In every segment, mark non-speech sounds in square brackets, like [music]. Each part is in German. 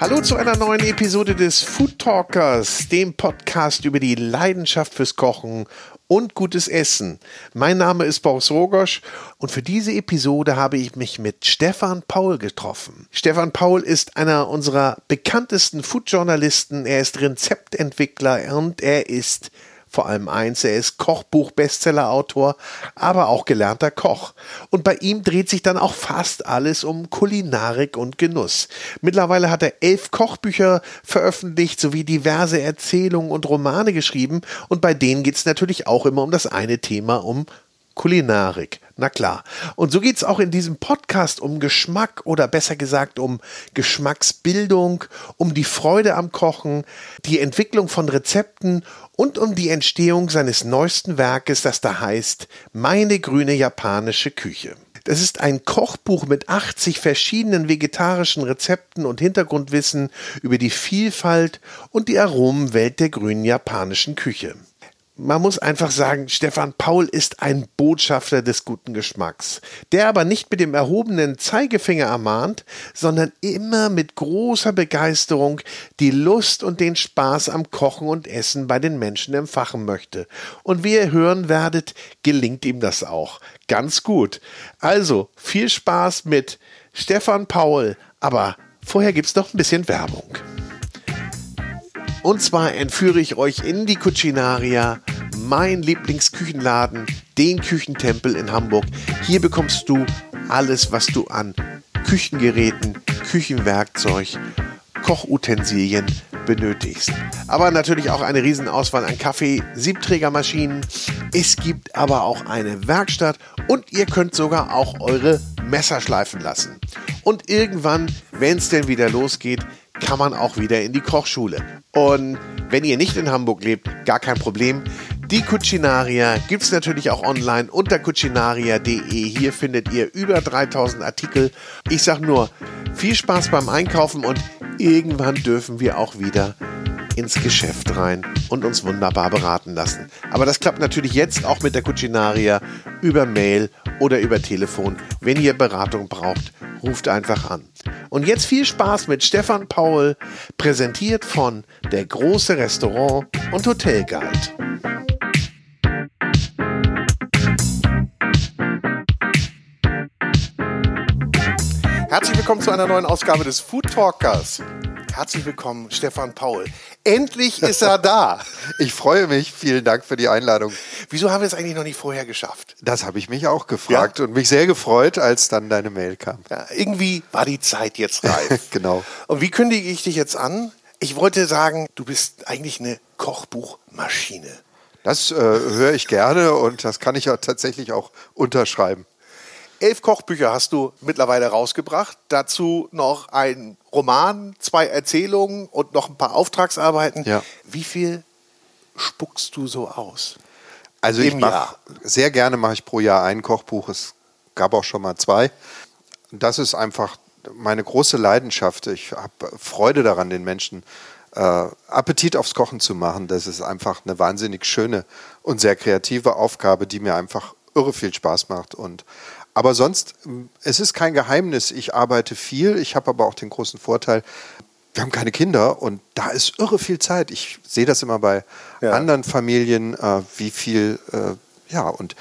Hallo zu einer neuen Episode des Food Talkers, dem Podcast über die Leidenschaft fürs Kochen und gutes Essen. Mein Name ist Boris Rogosch und für diese Episode habe ich mich mit Stefan Paul getroffen. Stefan Paul ist einer unserer bekanntesten Food-Journalisten. Er ist Rezeptentwickler und er ist vor allem eins, er ist Kochbuch-Bestseller-Autor, aber auch gelernter Koch. Und bei ihm dreht sich dann auch fast alles um Kulinarik und Genuss. Mittlerweile hat er elf Kochbücher veröffentlicht sowie diverse Erzählungen und Romane geschrieben. Und bei denen geht es natürlich auch immer um das eine Thema, um Kulinarik. Na klar. Und so geht es auch in diesem Podcast um Geschmack oder besser gesagt um Geschmacksbildung, um die Freude am Kochen, die Entwicklung von Rezepten und um die Entstehung seines neuesten Werkes, das da heißt Meine grüne japanische Küche. Das ist ein Kochbuch mit 80 verschiedenen vegetarischen Rezepten und Hintergrundwissen über die Vielfalt und die Aromenwelt der grünen japanischen Küche man muss einfach sagen, Stefan Paul ist ein Botschafter des guten Geschmacks, der aber nicht mit dem erhobenen Zeigefinger ermahnt, sondern immer mit großer Begeisterung die Lust und den Spaß am Kochen und Essen bei den Menschen empfachen möchte. Und wie ihr hören werdet, gelingt ihm das auch. Ganz gut. Also, viel Spaß mit Stefan Paul, aber vorher gibt's noch ein bisschen Werbung. Und zwar entführe ich euch in die Cucinaria, mein Lieblingsküchenladen, den Küchentempel in Hamburg. Hier bekommst du alles, was du an Küchengeräten, Küchenwerkzeug, Kochutensilien benötigst. Aber natürlich auch eine Riesenauswahl an Kaffee, Siebträgermaschinen. Es gibt aber auch eine Werkstatt und ihr könnt sogar auch eure Messer schleifen lassen. Und irgendwann, wenn es denn wieder losgeht, kann man auch wieder in die Kochschule. Und wenn ihr nicht in Hamburg lebt, gar kein Problem. Die Cucinaria gibt es natürlich auch online unter cucinaria.de. Hier findet ihr über 3000 Artikel. Ich sag nur, viel Spaß beim Einkaufen und irgendwann dürfen wir auch wieder ins Geschäft rein und uns wunderbar beraten lassen. Aber das klappt natürlich jetzt auch mit der Cucinaria über Mail oder über Telefon. Wenn ihr Beratung braucht, ruft einfach an. Und jetzt viel Spaß mit Stefan Paul, präsentiert von der große Restaurant und Hotel Guide. Herzlich willkommen zu einer neuen Ausgabe des Food Talkers. Herzlich willkommen, Stefan Paul. Endlich ist er da. [laughs] Ich freue mich. Vielen Dank für die Einladung. Wieso haben wir es eigentlich noch nicht vorher geschafft? Das habe ich mich auch gefragt ja? und mich sehr gefreut, als dann deine Mail kam. Ja, irgendwie war die Zeit jetzt reif. [laughs] genau. Und wie kündige ich dich jetzt an? Ich wollte sagen, du bist eigentlich eine Kochbuchmaschine. Das äh, höre ich gerne und das kann ich ja tatsächlich auch unterschreiben. Elf Kochbücher hast du mittlerweile rausgebracht. Dazu noch ein Roman, zwei Erzählungen und noch ein paar Auftragsarbeiten. Ja. Wie viel spuckst du so aus? Also ich mache sehr gerne mache ich pro Jahr ein Kochbuch. Es gab auch schon mal zwei. Das ist einfach meine große Leidenschaft. Ich habe Freude daran, den Menschen äh, Appetit aufs Kochen zu machen. Das ist einfach eine wahnsinnig schöne und sehr kreative Aufgabe, die mir einfach irre viel Spaß macht. Und aber sonst, es ist kein Geheimnis. Ich arbeite viel. Ich habe aber auch den großen Vorteil, wir haben keine Kinder und da ist irre viel Zeit. Ich sehe das immer bei ja. anderen Familien, äh, wie viel, äh, ja, und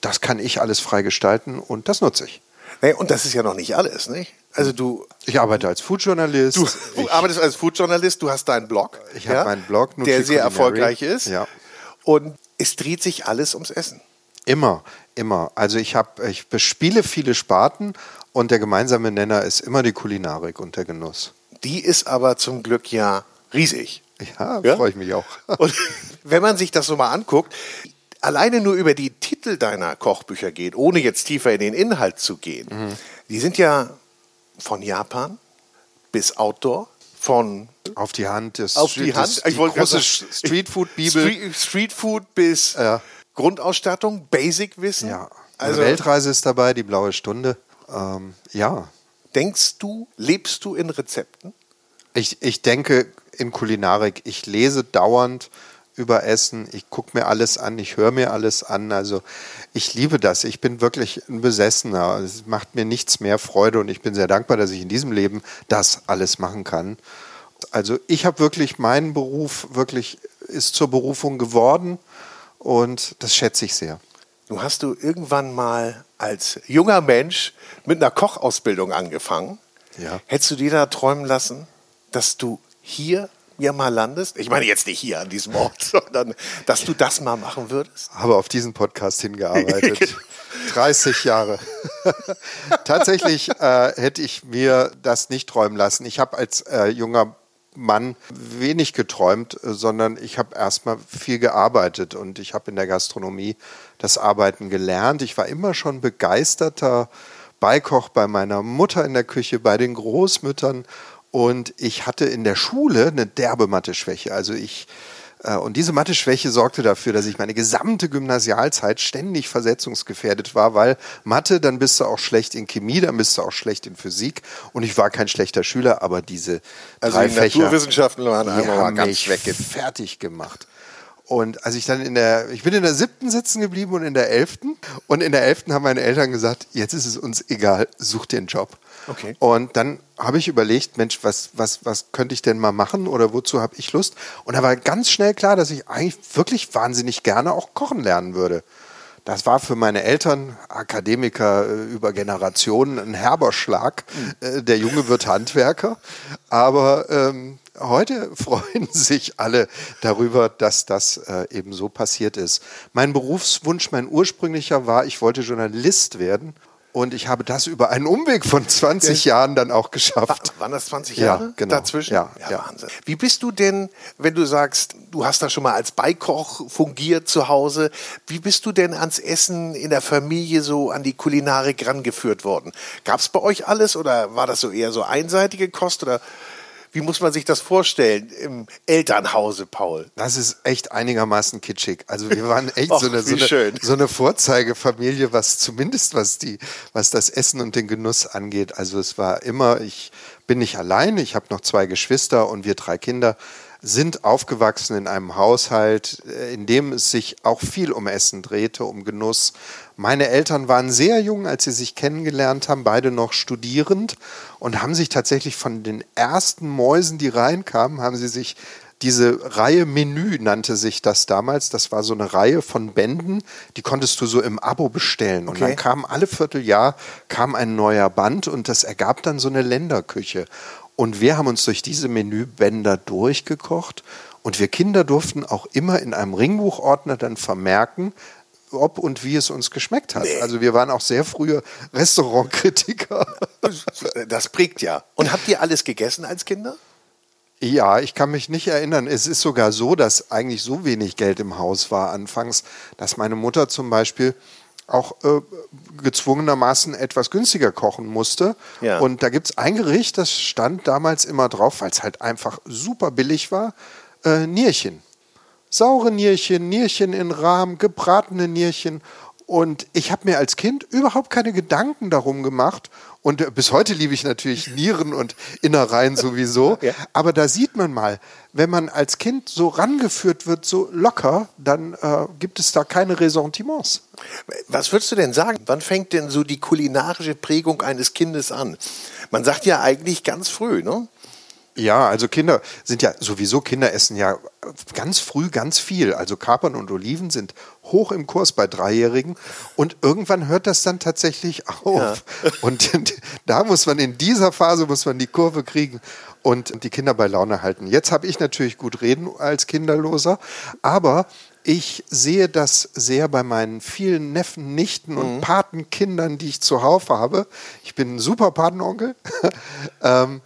das kann ich alles frei gestalten und das nutze ich. Nee, und das ist ja noch nicht alles, nicht? Also du. Ich arbeite als Foodjournalist. Du, du arbeitest als Foodjournalist, du hast deinen Blog. Ich habe meinen Blog, der sehr erfolgreich ist. Ja. Und es dreht sich alles ums Essen. Immer, immer. Also ich habe, ich bespiele viele Sparten und der gemeinsame Nenner ist immer die Kulinarik und der Genuss. Die ist aber zum Glück ja riesig. Ja, ja? freue ich mich auch. [laughs] Und wenn man sich das so mal anguckt, alleine nur über die Titel deiner Kochbücher geht, ohne jetzt tiefer in den Inhalt zu gehen, mhm. die sind ja von Japan bis Outdoor, von auf die Hand des auf die Hand, ich wollte große Streetfood Bibel Street, Streetfood bis ja. Grundausstattung, Basic-Wissen. Ja. Also, Eine Weltreise ist dabei, die blaue Stunde. Ähm, ja. Denkst du, lebst du in Rezepten? Ich, ich denke in Kulinarik. Ich lese dauernd über Essen. Ich gucke mir alles an, ich höre mir alles an. Also ich liebe das. Ich bin wirklich ein Besessener. Es macht mir nichts mehr Freude und ich bin sehr dankbar, dass ich in diesem Leben das alles machen kann. Also ich habe wirklich meinen Beruf wirklich ist zur Berufung geworden und das schätze ich sehr. Du hast du irgendwann mal als junger Mensch mit einer Kochausbildung angefangen. Ja. Hättest du dir da träumen lassen, dass du hier ja mal landest? Ich meine jetzt nicht hier an diesem Ort, [laughs] sondern dass du das mal machen würdest? Habe auf diesen Podcast hingearbeitet. [laughs] 30 Jahre. [laughs] Tatsächlich äh, hätte ich mir das nicht träumen lassen. Ich habe als äh, junger Mann wenig geträumt, sondern ich habe erstmal viel gearbeitet und ich habe in der Gastronomie das Arbeiten gelernt. Ich war immer schon begeisterter Beikoch bei meiner Mutter in der Küche, bei den Großmüttern und ich hatte in der Schule eine derbe Mathe-Schwäche. Also ich äh, und diese Mathe-Schwäche sorgte dafür, dass ich meine gesamte Gymnasialzeit ständig versetzungsgefährdet war, weil Mathe, dann bist du auch schlecht in Chemie, dann bist du auch schlecht in Physik. Und ich war kein schlechter Schüler, aber diese also drei die Fächer, Naturwissenschaften waren die einmal haben ganz mich wegge fertig gemacht. Und als ich dann in der, ich bin in der siebten sitzen geblieben und in der elften. Und in der elften haben meine Eltern gesagt, jetzt ist es uns egal, such dir einen Job. Okay. Und dann habe ich überlegt, Mensch, was, was, was könnte ich denn mal machen oder wozu habe ich Lust? Und da war ganz schnell klar, dass ich eigentlich wirklich wahnsinnig gerne auch kochen lernen würde. Das war für meine Eltern, Akademiker äh, über Generationen, ein herber Schlag. Mhm. Der Junge wird Handwerker. Aber ähm, heute [laughs] freuen sich alle darüber, dass das äh, eben so passiert ist. Mein Berufswunsch, mein ursprünglicher war, ich wollte Journalist werden. Und ich habe das über einen Umweg von 20 ja. Jahren dann auch geschafft. Waren das 20 Jahre ja, genau. dazwischen? Ja, ja, ja, Wahnsinn. Wie bist du denn, wenn du sagst, du hast da schon mal als Beikoch fungiert zu Hause, wie bist du denn ans Essen in der Familie so an die Kulinarik rangeführt worden? Gab es bei euch alles oder war das so eher so einseitige Kost oder wie muss man sich das vorstellen im Elternhause, Paul? Das ist echt einigermaßen kitschig. Also wir waren echt Och, so, eine, so, eine, so, eine, Vorzeigefamilie, was zumindest was die, was das Essen und den Genuss angeht. Also es war immer, ich bin nicht allein, ich habe noch zwei Geschwister und wir drei Kinder sind aufgewachsen in einem Haushalt, äh, in dem es sich auch viel um Essen drehte, um Genuss. Meine Eltern waren sehr jung, als sie sich kennengelernt haben, beide noch studierend und haben sich tatsächlich von den ersten Mäusen, die reinkamen, haben sie sich diese Reihe Menü nannte sich das damals. Das war so eine Reihe von Bänden, die konntest du so im Abo bestellen. Und dann kam alle Vierteljahr kam ein neuer Band und das ergab dann so eine Länderküche. Und wir haben uns durch diese Menübänder durchgekocht und wir Kinder durften auch immer in einem Ringbuchordner dann vermerken, ob und wie es uns geschmeckt hat. Nee. Also wir waren auch sehr frühe Restaurantkritiker. Das prägt ja. Und habt ihr alles gegessen als Kinder? Ja, ich kann mich nicht erinnern. Es ist sogar so, dass eigentlich so wenig Geld im Haus war anfangs, dass meine Mutter zum Beispiel auch äh, gezwungenermaßen etwas günstiger kochen musste. Ja. Und da gibt es ein Gericht, das stand damals immer drauf, weil es halt einfach super billig war, äh, Nierchen. Saure Nierchen, Nierchen in Rahm, gebratene Nierchen. Und ich habe mir als Kind überhaupt keine Gedanken darum gemacht. Und äh, bis heute liebe ich natürlich [laughs] Nieren und Innereien sowieso. [laughs] Ja. Aber da sieht man mal, wenn man als Kind so rangeführt wird, so locker, dann äh, gibt es da keine Ressentiments. Was würdest du denn sagen? Wann fängt denn so die kulinarische Prägung eines Kindes an? Man sagt ja eigentlich ganz früh, ne? Ja, also Kinder sind ja sowieso, Kinder essen ja ganz früh ganz viel. Also Kapern und Oliven sind hoch im Kurs bei Dreijährigen und irgendwann hört das dann tatsächlich auf. Ja. [laughs] Und da muss man in dieser Phase muss man die Kurve kriegen und die Kinder bei Laune halten. Jetzt habe ich natürlich gut reden als Kinderloser, aber ich sehe das sehr bei meinen vielen Neffen, Nichten und mhm. Patenkindern, die ich zuhauf habe. Ich bin ein super Patenonkel. [laughs] ähm,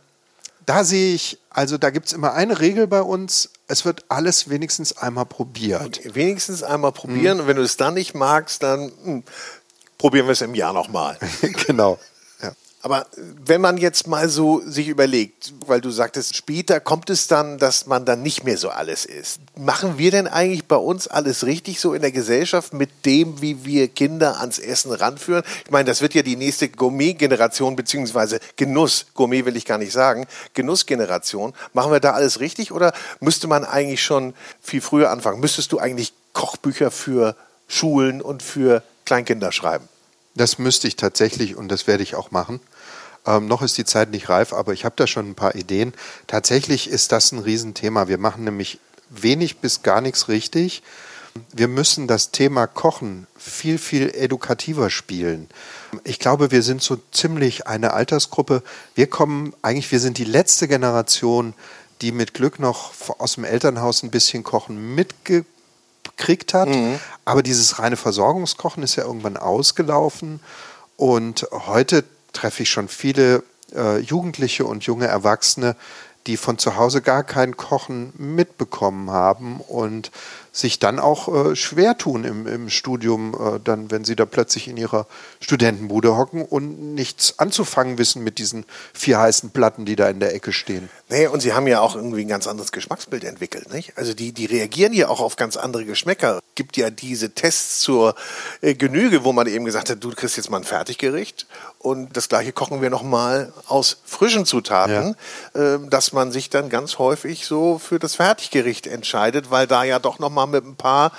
da sehe ich, also da gibt es immer eine Regel bei uns, es wird alles wenigstens einmal probiert. Und wenigstens einmal probieren mhm. und wenn du es dann nicht magst, dann mh, hm, probieren wir es im Jahr nochmal. [laughs] genau. Aber wenn man jetzt mal so sich überlegt, weil du sagtest, später kommt es dann, dass man dann nicht mehr so alles isst. Machen wir denn eigentlich bei uns alles richtig so in der Gesellschaft mit dem, wie wir Kinder ans Essen ranführen? Ich meine, das wird ja die nächste Gourmet-Generation, beziehungsweise Genuss, Gourmet will ich gar nicht sagen, Genussgeneration. Machen wir da alles richtig oder müsste man eigentlich schon viel früher anfangen? Müsstest du eigentlich Kochbücher für Schulen und für Kleinkinder schreiben? Das müsste ich tatsächlich und das werde ich auch machen. Ähm, noch ist die Zeit nicht reif, aber ich habe da schon ein paar Ideen. Tatsächlich ist das ein Riesenthema. Wir machen nämlich wenig bis gar nichts richtig. Wir müssen das Thema Kochen viel, viel edukativer spielen. Ich glaube, wir sind so ziemlich eine Altersgruppe. Wir kommen eigentlich, wir sind die letzte Generation, die mit Glück noch aus dem Elternhaus ein bisschen Kochen mitge gekriegt hat. Mhm. Aber dieses reine Versorgungskochen ist ja irgendwann ausgelaufen. Und heute treffe ich schon viele äh, Jugendliche und junge Erwachsene, die von zu Hause gar kein Kochen mitbekommen haben und sich dann auch äh, schwer tun im, im Studium, äh, dann, wenn sie da plötzlich in ihrer Studentenbude hocken und nichts anzufangen wissen mit diesen vier heißen Platten, die da in der Ecke stehen. Nee, und sie haben ja auch irgendwie ein ganz anderes Geschmacksbild entwickelt, nicht? Also die, die reagieren ja auch auf ganz andere Geschmäcker. Gibt ja diese Tests zur äh, Genüge, wo man eben gesagt hat, du kriegst jetzt mal ein Fertiggericht und das gleiche kochen wir nochmal aus frischen Zutaten, ja. äh, dass man sich dann ganz häufig so für das Fertiggericht entscheidet, weil da ja doch nochmal mal mit ein paar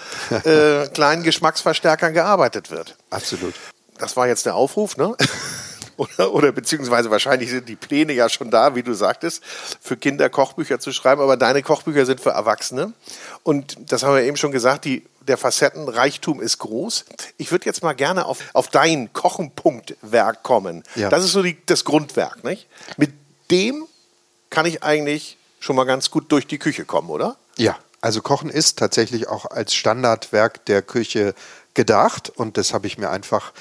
äh, [laughs] kleinen Geschmacksverstärkern gearbeitet wird. Absolut. Das war jetzt der Aufruf, ne? [laughs] Oder, oder, beziehungsweise wahrscheinlich sind die Pläne ja schon da, wie du sagtest, für Kinder Kochbücher zu schreiben, aber deine Kochbücher sind für Erwachsene. Und das haben wir eben schon gesagt, die, der Facettenreichtum ist groß. Ich würde jetzt mal gerne auf, auf dein Kochenpunktwerk kommen. Ja. Das ist so die, das Grundwerk, nicht? Mit dem kann ich eigentlich schon mal ganz gut durch die Küche kommen, oder? Ja, also Kochen ist tatsächlich auch als Standardwerk der Küche gedacht und das habe ich mir einfach,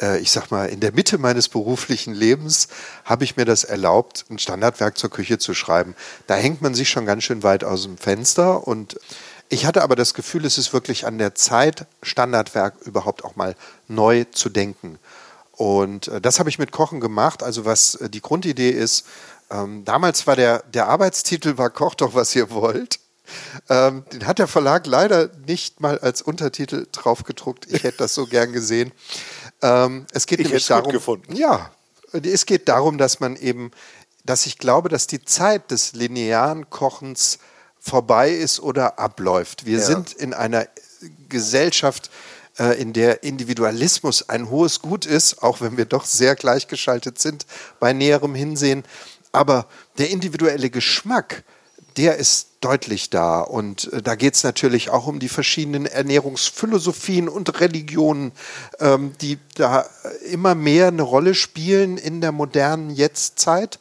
äh, ich sag mal, in der Mitte meines beruflichen Lebens habe ich mir das erlaubt, ein Standardwerk zur Küche zu schreiben. Da hängt man sich schon ganz schön weit aus dem Fenster und ich hatte aber das Gefühl, es ist wirklich an der Zeit, Standardwerk überhaupt auch mal neu zu denken. Und äh, das habe ich mit Kochen gemacht. Also was äh, die Grundidee ist, ähm, damals war der, der Arbeitstitel war Koch doch, was ihr wollt. Ähm, den hat der Verlag leider nicht mal als Untertitel drauf gedruckt. Ich hätte das so [laughs] gern gesehen. Ähm, es geht ich nämlich darum, gefunden. ja, es geht darum, dass man eben, dass ich glaube, dass die Zeit des linearen Kochens vorbei ist oder abläuft. Wir ja. sind in einer Gesellschaft, äh, in der Individualismus ein hohes Gut ist, auch wenn wir doch sehr gleichgeschaltet sind bei näherem Hinsehen. Aber der individuelle Geschmack, der ist deutlich da. Und äh, da geht es natürlich auch um die verschiedenen Ernährungsphilosophien und Religionen, ähm, die da immer mehr eine Rolle spielen in der modernen Jetztzeit.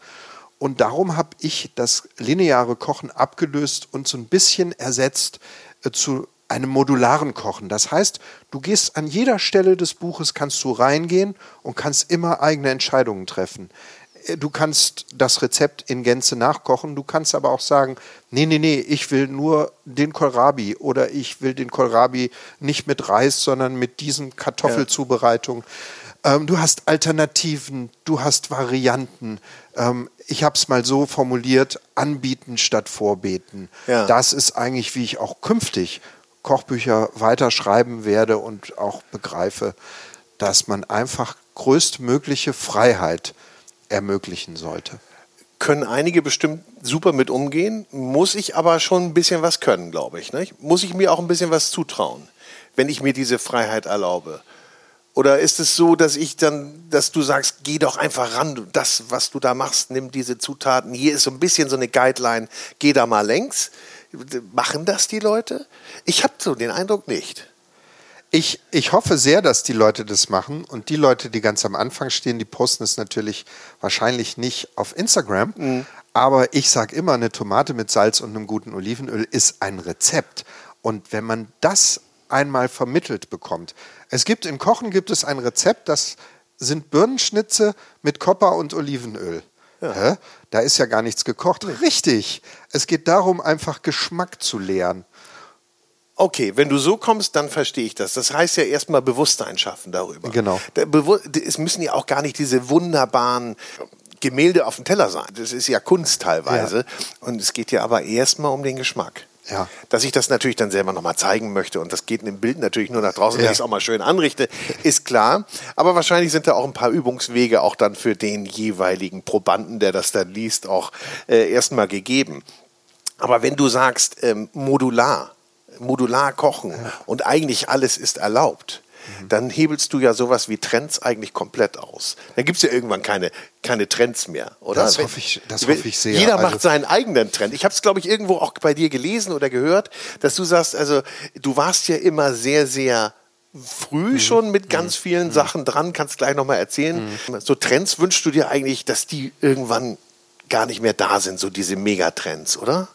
Und darum habe ich das lineare Kochen abgelöst und so ein bisschen ersetzt äh, zu einem modularen Kochen. Das heißt, du gehst an jeder Stelle des Buches, kannst du reingehen und kannst immer eigene Entscheidungen treffen du kannst das Rezept in Gänze nachkochen. Du kannst aber auch sagen, nee, nee, nee, ich will nur den Kohlrabi oder ich will den Kohlrabi nicht mit Reis, sondern mit diesen Kartoffelzubereitungen. Ja. Ähm, du hast Alternativen, du hast Varianten. Ähm, ich habe es mal so formuliert, anbieten statt vorbeten. Ja. Das ist eigentlich, wie ich auch künftig Kochbücher weiterschreiben werde und auch begreife, dass man einfach größtmögliche Freiheit ermöglichen sollte. Können einige bestimmt super mit umgehen, muss ich aber schon ein bisschen was können, glaube ich. Nicht? Muss ich mir auch ein bisschen was zutrauen, wenn ich mir diese Freiheit erlaube? Oder ist es so, dass ich dann, dass du sagst, geh doch einfach ran, das, was du da machst, nimm diese Zutaten, hier ist so ein bisschen so eine Guideline, geh da mal längs. Machen das die Leute? Ich habe so den Eindruck nicht. Ich, ich hoffe sehr, dass die Leute das machen. Und die Leute, die ganz am Anfang stehen, die posten es natürlich wahrscheinlich nicht auf Instagram. Mhm. Aber ich sage immer, eine Tomate mit Salz und einem guten Olivenöl ist ein Rezept. Und wenn man das einmal vermittelt bekommt, es gibt im Kochen gibt es ein Rezept, das sind Birnenschnitze mit Kopper und Olivenöl. Ja. Da ist ja gar nichts gekocht. Richtig. Es geht darum, einfach Geschmack zu leeren. Okay, wenn du so kommst, dann verstehe ich das. Das heißt ja erstmal Bewusstsein schaffen darüber. Genau. Es müssen ja auch gar nicht diese wunderbaren Gemälde auf dem Teller sein. Das ist ja Kunst teilweise. Ja. Und es geht ja aber erstmal um den Geschmack. Ja. Dass ich das natürlich dann selber nochmal zeigen möchte und das geht in dem Bild natürlich nur nach draußen, ja. wenn ich es auch mal schön anrichte, ist klar. Aber wahrscheinlich sind da auch ein paar Übungswege auch dann für den jeweiligen Probanden, der das dann liest, auch äh, erstmal gegeben. Aber wenn du sagst, ähm, modular, modular kochen ja. und eigentlich alles ist erlaubt, mhm. dann hebelst du ja sowas wie Trends eigentlich komplett aus. Dann gibt es ja irgendwann keine, keine Trends mehr, oder? Das hoffe ich, das hoffe ich sehr. Jeder also macht seinen eigenen Trend. Ich habe es, glaube ich, irgendwo auch bei dir gelesen oder gehört, dass du sagst, also du warst ja immer sehr, sehr früh mhm. schon mit ganz mhm. vielen mhm. Sachen dran, kannst gleich nochmal erzählen. Mhm. So Trends wünschst du dir eigentlich, dass die irgendwann gar nicht mehr da sind, so diese Megatrends, oder?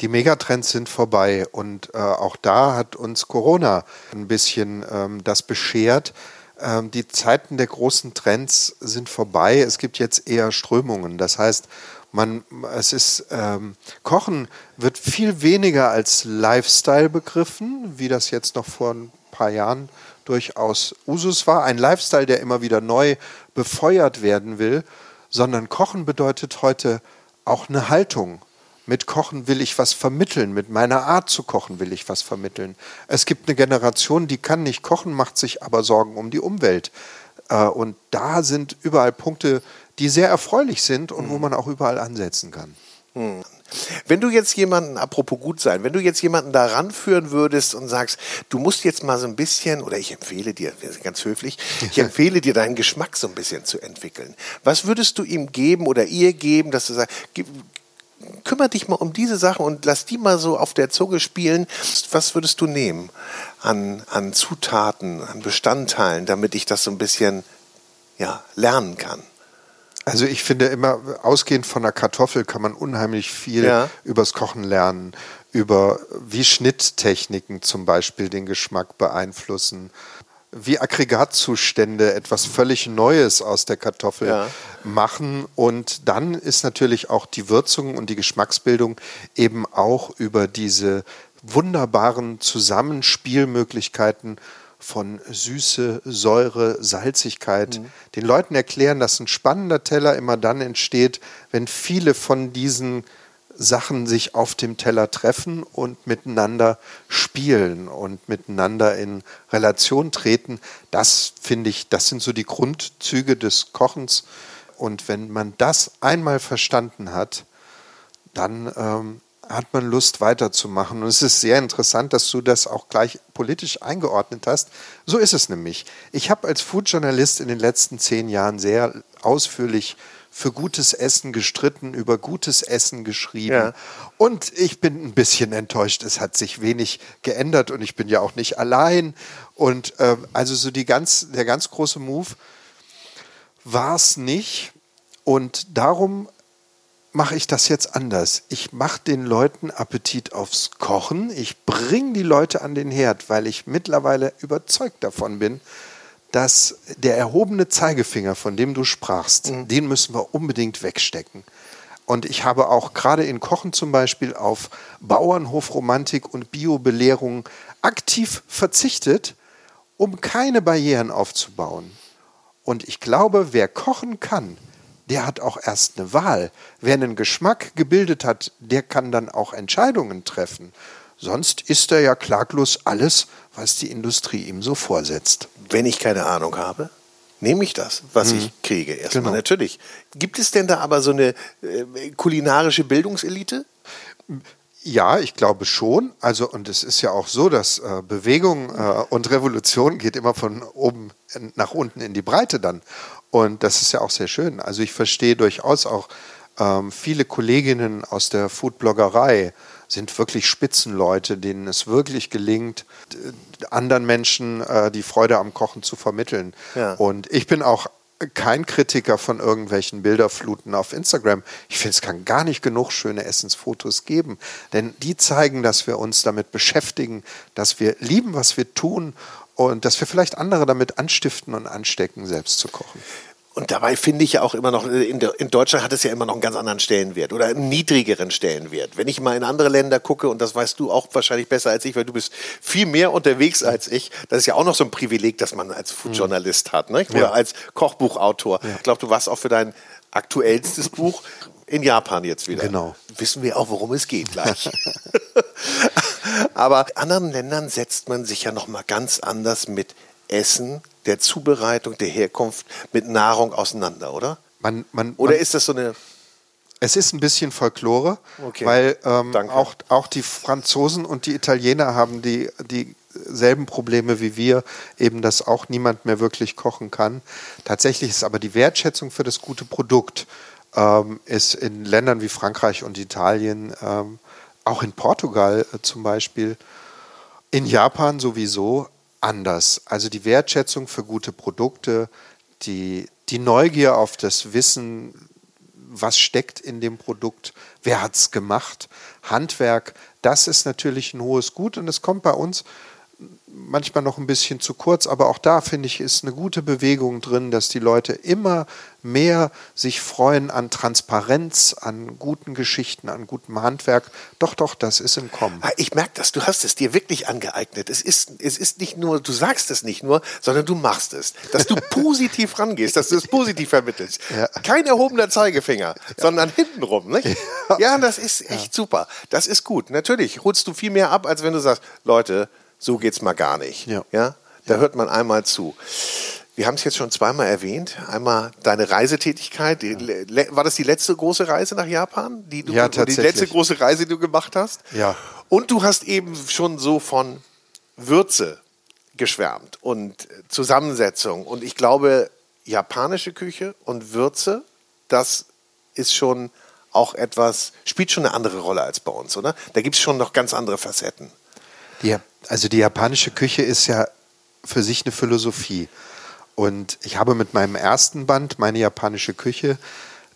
Die Megatrends sind vorbei und äh, auch da hat uns Corona ein bisschen ähm, das beschert. Ähm, die Zeiten der großen Trends sind vorbei. Es gibt jetzt eher Strömungen. Das heißt, man, es ist, ähm, Kochen wird viel weniger als Lifestyle begriffen, wie das jetzt noch vor ein paar Jahren durchaus Usus war. Ein Lifestyle, der immer wieder neu befeuert werden will, sondern Kochen bedeutet heute auch eine Haltung. Mit Kochen will ich was vermitteln, mit meiner Art zu kochen will ich was vermitteln. Es gibt eine Generation, die kann nicht kochen, macht sich aber Sorgen um die Umwelt. Äh, und da sind überall Punkte, die sehr erfreulich sind und wo mhm. man auch überall ansetzen kann. Hm. Wenn du jetzt jemanden, apropos gut sein, wenn du jetzt jemanden da ranführen würdest und sagst, du musst jetzt mal so ein bisschen, oder ich empfehle dir, wir sind ganz höflich, ich [laughs] empfehle dir deinen Geschmack so ein bisschen zu entwickeln. Was würdest du ihm geben oder ihr geben, dass du sagst, kümmere dich mal um diese Sachen und lass die mal so auf der Zunge spielen. Was würdest du nehmen an, an Zutaten, an Bestandteilen, damit ich das so ein bisschen ja, lernen kann? Also ich finde immer, ausgehend von der Kartoffel kann man unheimlich viel ja. übers Kochen lernen, über wie Schnitttechniken zum Beispiel den Geschmack beeinflussen, wie Aggregatzustände etwas völlig Neues aus der Kartoffel ja. machen. Und dann ist natürlich auch die Würzung und die Geschmacksbildung eben auch über diese wunderbaren Zusammenspielmöglichkeiten von Süße, Säure, Salzigkeit. Mhm. Den Leuten erklären, dass ein spannender Teller immer dann entsteht, wenn viele von diesen Sachen sich auf dem Teller treffen und miteinander spielen und miteinander in Relation treten. Das finde ich, das sind so die Grundzüge des Kochens. Und wenn man das einmal verstanden hat, dann ähm, hat man Lust weiterzumachen. Und es ist sehr interessant, dass du das auch gleich politisch eingeordnet hast. So ist es nämlich. Ich habe als Foodjournalist in den letzten zehn Jahren sehr ausführlich für gutes Essen gestritten, über gutes Essen geschrieben. Ja. Und ich bin ein bisschen enttäuscht. Es hat sich wenig geändert und ich bin ja auch nicht allein. Und äh, also so die ganz, der ganz große Move war es nicht. Und darum mache ich das jetzt anders. Ich mache den Leuten Appetit aufs Kochen. Ich bringe die Leute an den Herd, weil ich mittlerweile überzeugt davon bin, dass der erhobene Zeigefinger, von dem du sprachst, mhm. den müssen wir unbedingt wegstecken. Und ich habe auch gerade in Kochen zum Beispiel auf Bauernhofromantik und Biobelehrung aktiv verzichtet, um keine Barrieren aufzubauen. Und ich glaube, wer kochen kann, der hat auch erst eine Wahl. Wer einen Geschmack gebildet hat, der kann dann auch Entscheidungen treffen. Sonst ist er ja klaglos alles, was die Industrie ihm so vorsetzt. Wenn ich keine Ahnung habe, nehme ich das, was mhm. ich kriege. Erstmal genau. natürlich. Gibt es denn da aber so eine äh, kulinarische Bildungselite? Ja, ich glaube schon. Also, und es ist ja auch so, dass äh, Bewegung äh, und Revolution geht immer von oben nach unten in die Breite dann. Und das ist ja auch sehr schön. Also ich verstehe durchaus auch ähm, viele Kolleginnen aus der Foodbloggerei, sind wirklich Spitzenleute, denen es wirklich gelingt, anderen Menschen äh, die Freude am Kochen zu vermitteln. Ja. Und ich bin auch kein Kritiker von irgendwelchen Bilderfluten auf Instagram. Ich finde, es kann gar nicht genug schöne Essensfotos geben, denn die zeigen, dass wir uns damit beschäftigen, dass wir lieben, was wir tun und dass wir vielleicht andere damit anstiften und anstecken, selbst zu kochen. Und dabei finde ich ja auch immer noch, äh, in, in, Deutschland hat es ja immer noch einen ganz anderen Stellenwert oder einen niedrigeren Stellenwert. Wenn ich mal in andere Länder gucke, und das weißt du auch wahrscheinlich besser als ich, weil du bist viel mehr unterwegs als ich, das ist ja auch noch so ein Privileg, das man als Foodjournalist hat, ne? oder ja. als Kochbuchautor. Ja. Ich glaube, du warst auch für dein aktuellstes Buch in Japan jetzt wieder. Genau. Wissen wir auch, worum es geht gleich. [laughs] Aber in anderen Ländern setzt man sich ja noch mal ganz anders mit Essen, der Zubereitung, der Herkunft mit Nahrung auseinander, oder? Man, man, oder man, ist das so eine. Es ist ein bisschen Folklore, okay. weil ähm, auch, auch die Franzosen und die Italiener haben die, dieselben Probleme wie wir, eben dass auch niemand mehr wirklich kochen kann. Tatsächlich ist aber die Wertschätzung für das gute Produkt ähm, ist in Ländern wie Frankreich und Italien, ähm, auch in Portugal äh, zum Beispiel, in Japan sowieso anders. Also die Wertschätzung für gute Produkte, die, die Neugier auf das Wissen, was steckt in dem Produkt, wer hat es gemacht, Handwerk, das ist natürlich ein hohes Gut und es kommt bei uns manchmal noch ein bisschen zu kurz, aber auch da finde ich, ist eine gute Bewegung drin, dass die Leute immer mehr sich freuen an Transparenz, an guten Geschichten, an gutem Handwerk. Doch, doch, das ist im Kommen. Ah, ich merke das, du hast es dir wirklich angeeignet. Es ist, es ist nicht nur, du sagst es nicht nur, sondern du machst es. Dass du [laughs] positiv rangehst, dass du es positiv vermittelst. Ja. Kein erhobener Zeigefinger, ja. sondern hintenrum. Nicht? Ja. ja, das ist echt super. Das ist gut. Natürlich holst du viel mehr ab, als wenn du sagst, Leute, so geht's mal gar nicht. Ja. ja? Da hört man einmal zu. Wir haben es jetzt schon zweimal erwähnt. Einmal deine Reisetätigkeit. Ja. War das die letzte große Reise nach Japan? Die du, ja, tatsächlich. Die letzte große Reise, die du gemacht hast? Ja. Und du hast eben schon so von Würze geschwärmt und Zusammensetzung. Und ich glaube, japanische Küche und Würze, das ist schon auch etwas, spielt schon eine andere Rolle als bei uns, oder? Da gibt es schon noch ganz andere Facetten. Die, also die japanische Küche ist ja für sich eine Philosophie. Und ich habe mit meinem ersten Band, meine japanische Küche,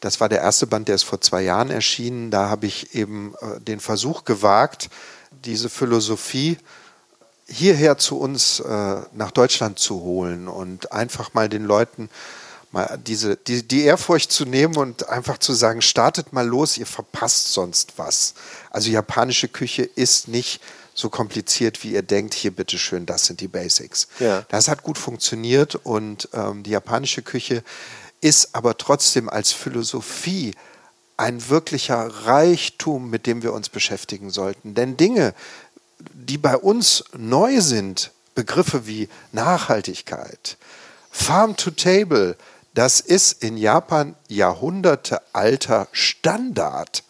das war der erste Band, der ist vor zwei Jahren erschienen, da habe ich eben äh, den Versuch gewagt, diese Philosophie hierher zu uns äh, nach Deutschland zu holen und einfach mal den Leuten mal diese, die, die Ehrfurcht zu nehmen und einfach zu sagen, startet mal los, ihr verpasst sonst was. Also japanische Küche ist nicht so kompliziert, wie ihr denkt. Hier bitteschön, das sind die Basics. Ja. Das hat gut funktioniert und ähm, die japanische Küche ist aber trotzdem als Philosophie ein wirklicher Reichtum, mit dem wir uns beschäftigen sollten. Denn Dinge, die bei uns neu sind, Begriffe wie Nachhaltigkeit, Farm to Table, das ist in Japan jahrhundertealter Standard.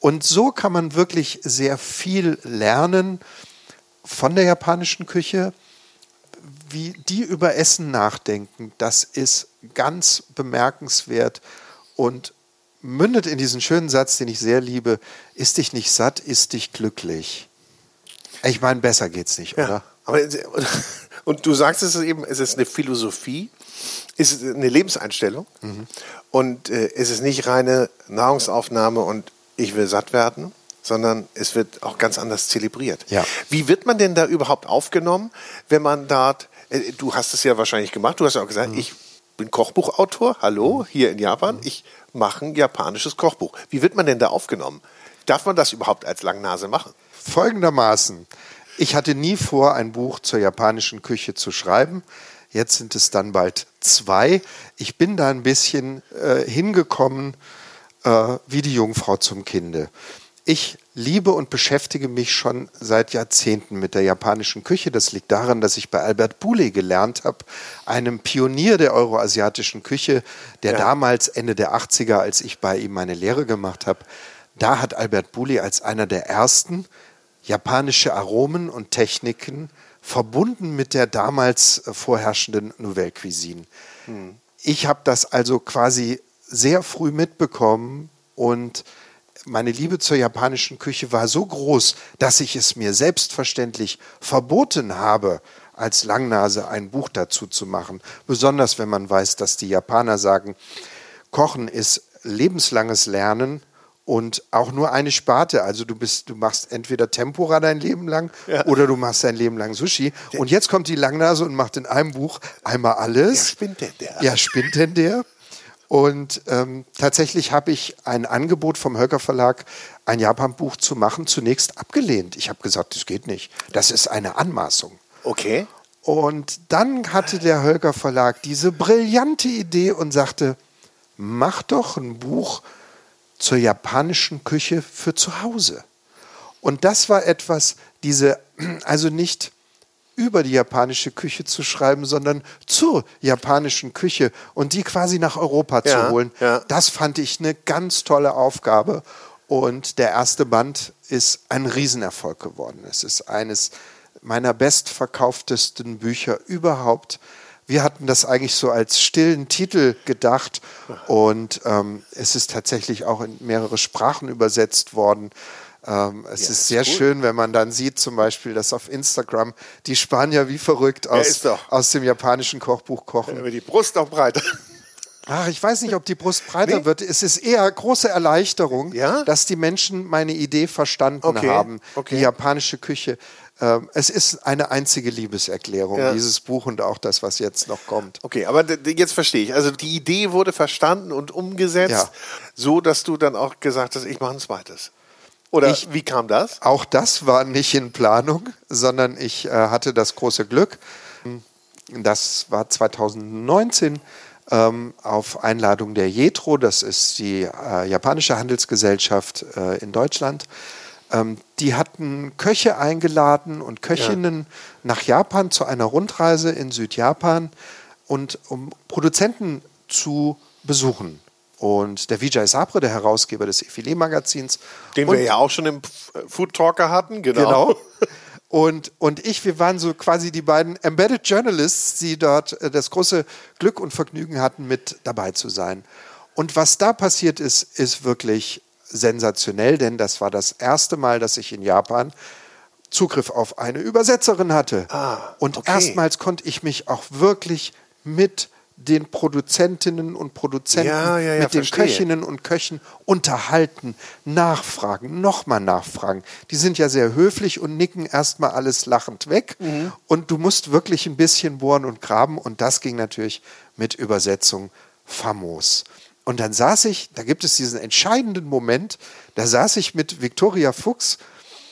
Und so kann man wirklich sehr viel lernen von der japanischen Küche, wie die über Essen nachdenken. Das ist ganz bemerkenswert und mündet in diesen schönen Satz, den ich sehr liebe: Ist dich nicht satt, ist dich glücklich. Ich meine, besser geht's nicht, ja, oder? Aber, und du sagst es eben, es ist eine Philosophie, es ist eine Lebenseinstellung mhm. und äh, es ist nicht reine Nahrungsaufnahme und ich will satt werden, sondern es wird auch ganz anders zelebriert. Ja. Wie wird man denn da überhaupt aufgenommen, wenn man dort, äh, du hast es ja wahrscheinlich gemacht, du hast ja auch gesagt, mhm. ich bin Kochbuchautor, hallo, mhm. hier in Japan, mhm. ich mache ein japanisches Kochbuch. Wie wird man denn da aufgenommen? Darf man das überhaupt als Langnase machen? Folgendermaßen. Ich hatte nie vor, ein Buch zur japanischen Küche zu schreiben. Jetzt sind es dann bald zwei. Ich bin da ein bisschen äh, hingekommen äh, wie die Jungfrau zum Kinde. Ich liebe und beschäftige mich schon seit Jahrzehnten mit der japanischen Küche. Das liegt daran, dass ich bei Albert Bouley gelernt habe, einem Pionier der euroasiatischen Küche, der ja. damals Ende der 80er, als ich bei ihm meine Lehre gemacht habe, da hat Albert Bouley als einer der ersten japanische Aromen und Techniken verbunden mit der damals vorherrschenden Nouvelle Cuisine. Hm. Ich habe das also quasi sehr früh mitbekommen und meine Liebe zur japanischen Küche war so groß, dass ich es mir selbstverständlich verboten habe, als Langnase ein Buch dazu zu machen. Besonders wenn man weiß, dass die Japaner sagen, Kochen ist lebenslanges Lernen und auch nur eine Sparte. Also du bist, du machst entweder Tempura dein Leben lang ja. oder du machst dein Leben lang Sushi. Und jetzt kommt die Langnase und macht in einem Buch einmal alles. Ja, spinnt denn der? Ja, spinnt denn der? Und ähm, tatsächlich habe ich ein Angebot vom Höcker Verlag, ein Japan-Buch zu machen, zunächst abgelehnt. Ich habe gesagt, das geht nicht. Das ist eine Anmaßung. Okay. Und dann hatte der Hölker Verlag diese brillante Idee und sagte, mach doch ein Buch zur japanischen Küche für zu Hause. Und das war etwas, diese, also nicht über die japanische Küche zu schreiben, sondern zur japanischen Küche und die quasi nach Europa Ja, zu holen. ja. Das fand ich eine ganz tolle Aufgabe. Und der erste Band ist ein Riesenerfolg geworden. Es ist eines meiner bestverkauftesten Bücher überhaupt. Wir hatten das eigentlich so als stillen Titel gedacht und ähm, es ist tatsächlich auch in mehrere Sprachen übersetzt worden. Ähm, es Ja, ist ist sehr cool. schön, wenn man dann sieht, zum Beispiel, dass auf Instagram die Spanier wie verrückt aus, ist doch. aus dem japanischen Kochbuch kochen. Aber die Brust noch breiter. Ach, ich weiß nicht, ob die Brust breiter Nee? wird. Es ist eher große Erleichterung, Ja? dass die Menschen meine Idee verstanden Okay, haben. okay. Die japanische Küche. Ähm, es ist eine einzige Liebeserklärung, Ja. dieses Buch und auch das, was jetzt noch kommt. Okay, aber jetzt verstehe ich. Also die Idee wurde verstanden und umgesetzt, Ja. so dass du dann auch gesagt hast, ich mache ein zweites. Oder Ich- wie kam das? Auch das war nicht in Planung, sondern ich äh, hatte das große Glück. Das war 2019 ähm, auf Einladung der JETRO, das ist die äh, japanische Handelsgesellschaft äh, in Deutschland. Ähm, die hatten Köche eingeladen und Köchinnen nach Japan zu einer Rundreise in Südjapan und um Produzenten zu besuchen. Und der Vijay Sabre, der Herausgeber des Effilé-Magazins, Den und wir ja auch schon im F- Food Talker hatten, genau. Genau. [laughs] Und, und ich, wir waren so quasi die beiden Embedded Journalists, die dort äh, das große Glück und Vergnügen hatten, mit dabei zu sein. Und was da passiert ist, ist wirklich sensationell, denn das war das erste Mal, dass ich in Japan Zugriff auf eine Übersetzerin hatte. Ah, und okay. erstmals konnte ich mich auch wirklich mit den Produzentinnen und Produzenten, Ja, ja, ja, mit den verstehe. Köchinnen und Köchen unterhalten, nachfragen, nochmal nachfragen. Die sind ja sehr höflich und nicken erstmal alles lachend weg. Mhm. Und du musst wirklich ein bisschen bohren und graben. Und das ging natürlich mit Übersetzung famos. Und dann saß ich, da gibt es diesen entscheidenden Moment, da saß ich mit Viktoria Fuchs,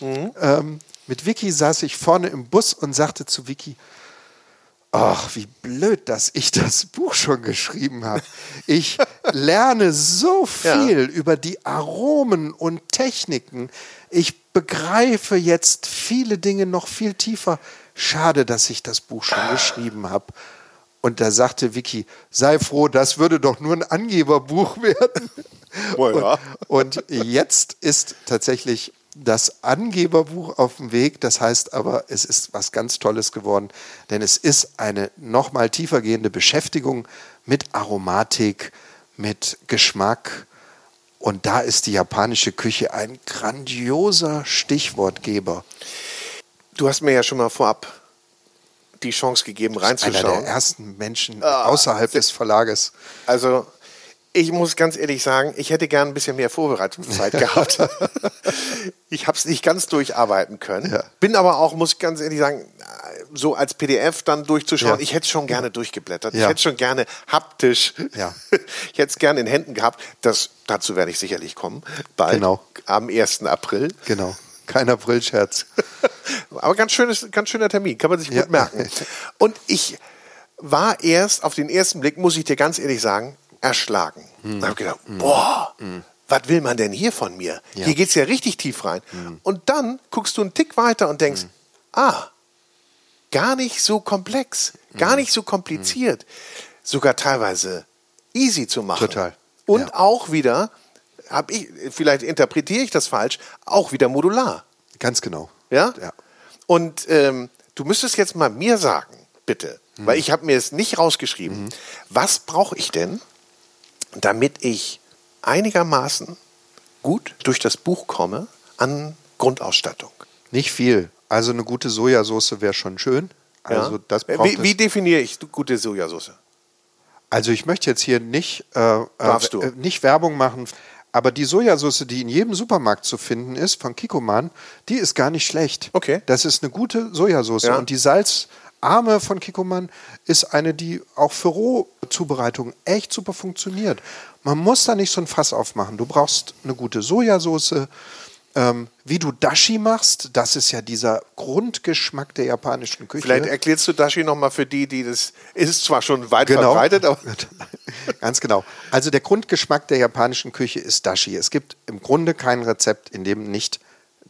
Mhm. ähm, mit Vicky saß ich vorne im Bus und sagte zu Vicky, Ach, wie blöd, dass ich das Buch schon geschrieben habe. Ich lerne so [laughs] viel über die Aromen und Techniken. Ich begreife jetzt viele Dinge noch viel tiefer. Schade, dass ich das Buch schon geschrieben habe. Und da sagte Vicky, sei froh, das würde doch nur ein Angeberbuch [laughs] werden. Oh ja. Und, und jetzt ist tatsächlich das Angeberbuch auf dem Weg. Das heißt aber, es ist was ganz Tolles geworden, denn es ist eine nochmal tiefergehende Beschäftigung mit Aromatik, mit Geschmack. Und da ist die japanische Küche ein grandioser Stichwortgeber. Du hast mir ja schon mal vorab die Chance gegeben, Einer der reinzuschauen. ersten Menschen außerhalb des Verlages. Also, ich muss ganz ehrlich sagen, ich hätte gern ein bisschen mehr Vorbereitungszeit gehabt. [laughs] ich habe es nicht ganz durcharbeiten können. Ja. Bin aber auch, muss ich ganz ehrlich sagen, so als PDF dann durchzuschauen. Ja. Ich hätte es schon gerne durchgeblättert. Ich Ja. hätte es schon gerne haptisch. [laughs] Ich hätte es gerne in Händen gehabt. Das, dazu werde ich sicherlich kommen. Bald, Genau. am 1. April. Genau. Kein Aprilscherz. [laughs] Aber ganz, schönes, ganz schöner Termin, kann man sich gut merken. Und ich war erst, auf den ersten Blick, muss ich dir ganz ehrlich sagen, erschlagen. Hm. Da habe ich gedacht, boah, was will man denn hier von mir? Ja. Hm. Hier geht es ja richtig tief rein. Und dann guckst du einen Tick weiter und denkst, ah, gar nicht so komplex, Hm. gar nicht so kompliziert, sogar teilweise easy zu machen. Total. Und Ja. auch wieder, hab ich, vielleicht interpretiere ich das falsch, auch wieder modular. Ganz genau. Ja? Ja. Und ähm, du müsstest jetzt mal mir sagen, bitte, Mhm. weil ich habe mir es nicht rausgeschrieben, was brauche ich denn, damit ich einigermaßen gut durch das Buch komme an Grundausstattung? Nicht viel. Also eine gute Sojasauce wäre schon schön. Also Ja? das braucht wie, wie definiere ich gute Sojasauce? Also ich möchte jetzt hier nicht, äh, äh, äh, nicht Werbung machen, aber die Sojasauce, die in jedem Supermarkt zu finden ist, von Kikoman, die ist gar nicht schlecht. Okay. Das ist eine gute Sojasauce Ja. und die Arme von Kikoman ist eine, die auch für Rohzubereitung echt super funktioniert. Man muss da nicht so ein Fass aufmachen. Du brauchst eine gute Sojasauce, ähm, wie du Dashi machst, das ist ja dieser Grundgeschmack der japanischen Küche. Vielleicht erklärst du Dashi nochmal für die, die das ist zwar schon weit genau. verbreitet, aber. [laughs] Ganz genau. Also der Grundgeschmack der japanischen Küche ist Dashi. Es gibt im Grunde kein Rezept, in dem nicht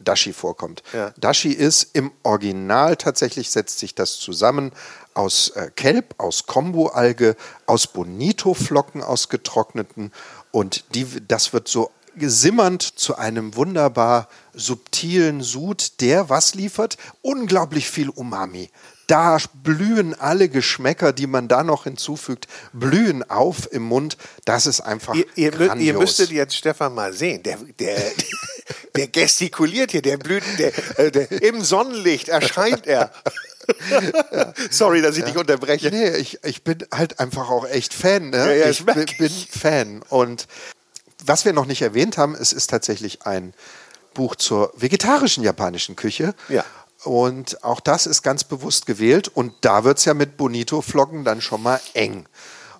Dashi vorkommt. Ja. Dashi ist im Original tatsächlich, setzt sich das zusammen aus äh, Kelb, aus Kombu-Alge, aus Bonito-Flocken, aus getrockneten und die, das wird so gesimmernd zu einem wunderbar subtilen Sud, der was liefert? Unglaublich viel Umami. Da blühen alle Geschmäcker, die man da noch hinzufügt, blühen auf im Mund. Das ist einfach ihr, ihr, grandios. ihr müsstet jetzt Stefan mal sehen. Der, der, [laughs] der gestikuliert hier, der blüht, der, äh, der, im Sonnenlicht erscheint er. [laughs] Sorry, dass ich ja. dich unterbreche. Nee, ich, ich bin halt einfach auch echt Fan. Ne? Ja, ja, ich bin, bin Fan. Und was wir noch nicht erwähnt haben, es ist tatsächlich ein Buch zur vegetarischen japanischen Küche. Ja. Und auch das ist ganz bewusst gewählt. Und da wird es ja mit Bonito-Flocken dann schon mal eng.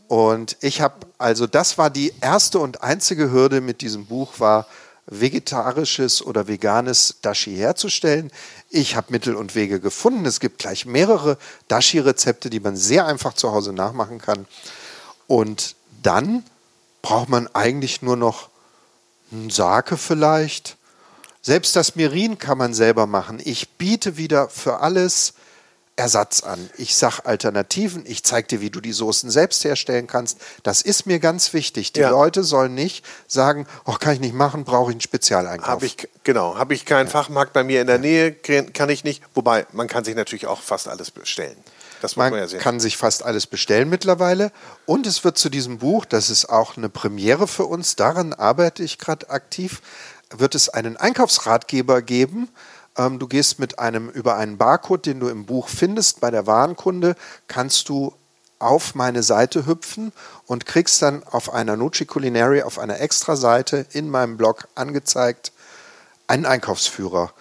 Und ich habe, also das war die erste und einzige Hürde mit diesem Buch, war vegetarisches oder veganes Dashi herzustellen. Ich habe Mittel und Wege gefunden. Es gibt gleich mehrere Dashi-Rezepte, die man sehr einfach zu Hause nachmachen kann. Und dann braucht man eigentlich nur noch einen Sake vielleicht. Selbst das Mirin kann man selber machen. Ich biete wieder für alles Ersatz an. Ich sage Alternativen, ich zeige dir, wie du die Soßen selbst herstellen kannst. Das ist mir ganz wichtig. Die ja. Leute sollen nicht sagen, oh, kann ich nicht machen, brauche ich einen Spezialeinkauf. Hab ich, genau, habe ich keinen ja. Fachmarkt bei mir in der Nähe, kann ich nicht. Wobei, man kann sich natürlich auch fast alles bestellen. Das man, man ja kann sich fast alles bestellen mittlerweile. Und es wird zu diesem Buch, das ist auch eine Premiere für uns, daran arbeite ich gerade aktiv, wird es einen Einkaufsratgeber geben. Ähm, du gehst mit einem über einen Barcode, den du im Buch findest, bei der Warenkunde, kannst du auf meine Seite hüpfen und kriegst dann auf einer Nucci Culinary, auf einer Extra-Seite in meinem Blog angezeigt, einen Einkaufsführer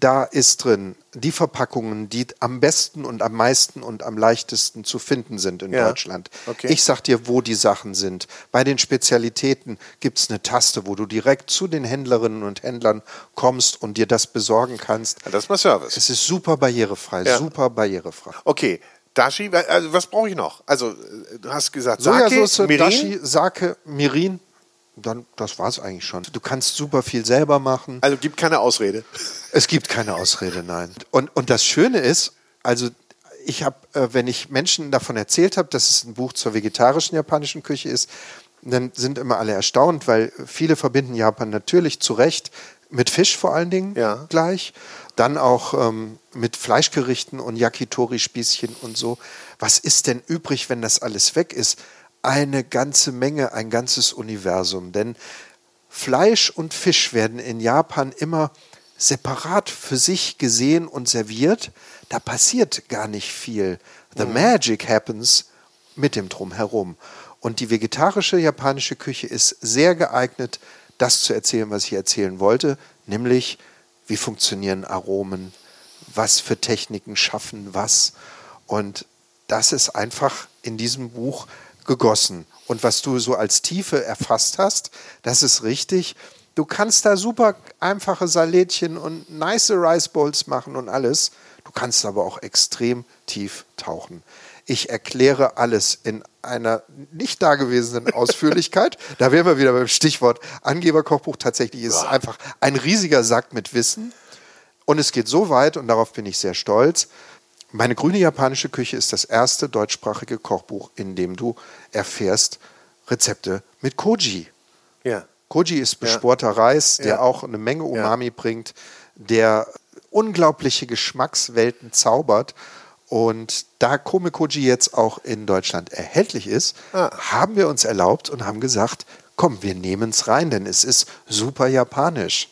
da ist drin die Verpackungen, die am besten und am meisten und am leichtesten zu finden sind in ja. Deutschland. Okay. Ich sag dir, wo die Sachen sind. Bei den Spezialitäten gibt es eine Taste, wo du direkt zu den Händlerinnen und Händlern kommst und dir das besorgen kannst. Ja, das ist mal Service. Es ist super barrierefrei, ja. super barrierefrei. Okay, Dashi, also was brauche ich noch? Also, du hast gesagt, Sake, Sojasauce, Mirin? Dashi, Sake, Mirin, dann, das war es eigentlich schon. Du kannst super viel selber machen. Also gibt keine Ausrede. Es gibt keine Ausrede, nein. Und, und das Schöne ist, also ich habe, äh, wenn ich Menschen davon erzählt habe, dass es ein Buch zur vegetarischen japanischen Küche ist, dann sind immer alle erstaunt, weil viele verbinden Japan natürlich zu Recht mit Fisch vor allen Dingen ja. gleich, dann auch ähm, mit Fleischgerichten und Yakitori-Spießchen und so. Was ist denn übrig, wenn das alles weg ist? Eine ganze Menge, ein ganzes Universum. Denn Fleisch und Fisch werden in Japan immer separat für sich gesehen und serviert. Da passiert gar nicht viel. The mhm. magic happens mit dem Drumherum. Und die vegetarische japanische Küche ist sehr geeignet, das zu erzählen, was ich erzählen wollte, nämlich wie funktionieren Aromen, was für Techniken schaffen was. Und das ist einfach in diesem Buch gegossen. Und was du so als Tiefe erfasst hast, das ist richtig. Du kannst da super einfache Salätchen und nice Rice Bowls machen und alles. Du kannst aber auch extrem tief tauchen. Ich erkläre alles in einer nicht dagewesenen [laughs] Ausführlichkeit. da wären wir wieder beim Stichwort Angeberkochbuch. Tatsächlich ist es einfach ein riesiger Sack mit Wissen. Und es geht so weit, und darauf bin ich sehr stolz, meine grüne japanische Küche ist das erste deutschsprachige Kochbuch, in dem du erfährst Rezepte mit Koji. Ja. Koji ist besporter ja. Reis, der ja. auch eine Menge Umami ja. bringt, der unglaubliche Geschmackswelten zaubert. Und da Kome Koji jetzt auch in Deutschland erhältlich ist, ah. haben wir uns erlaubt und haben gesagt, komm, wir nehmen es rein, denn es ist super japanisch.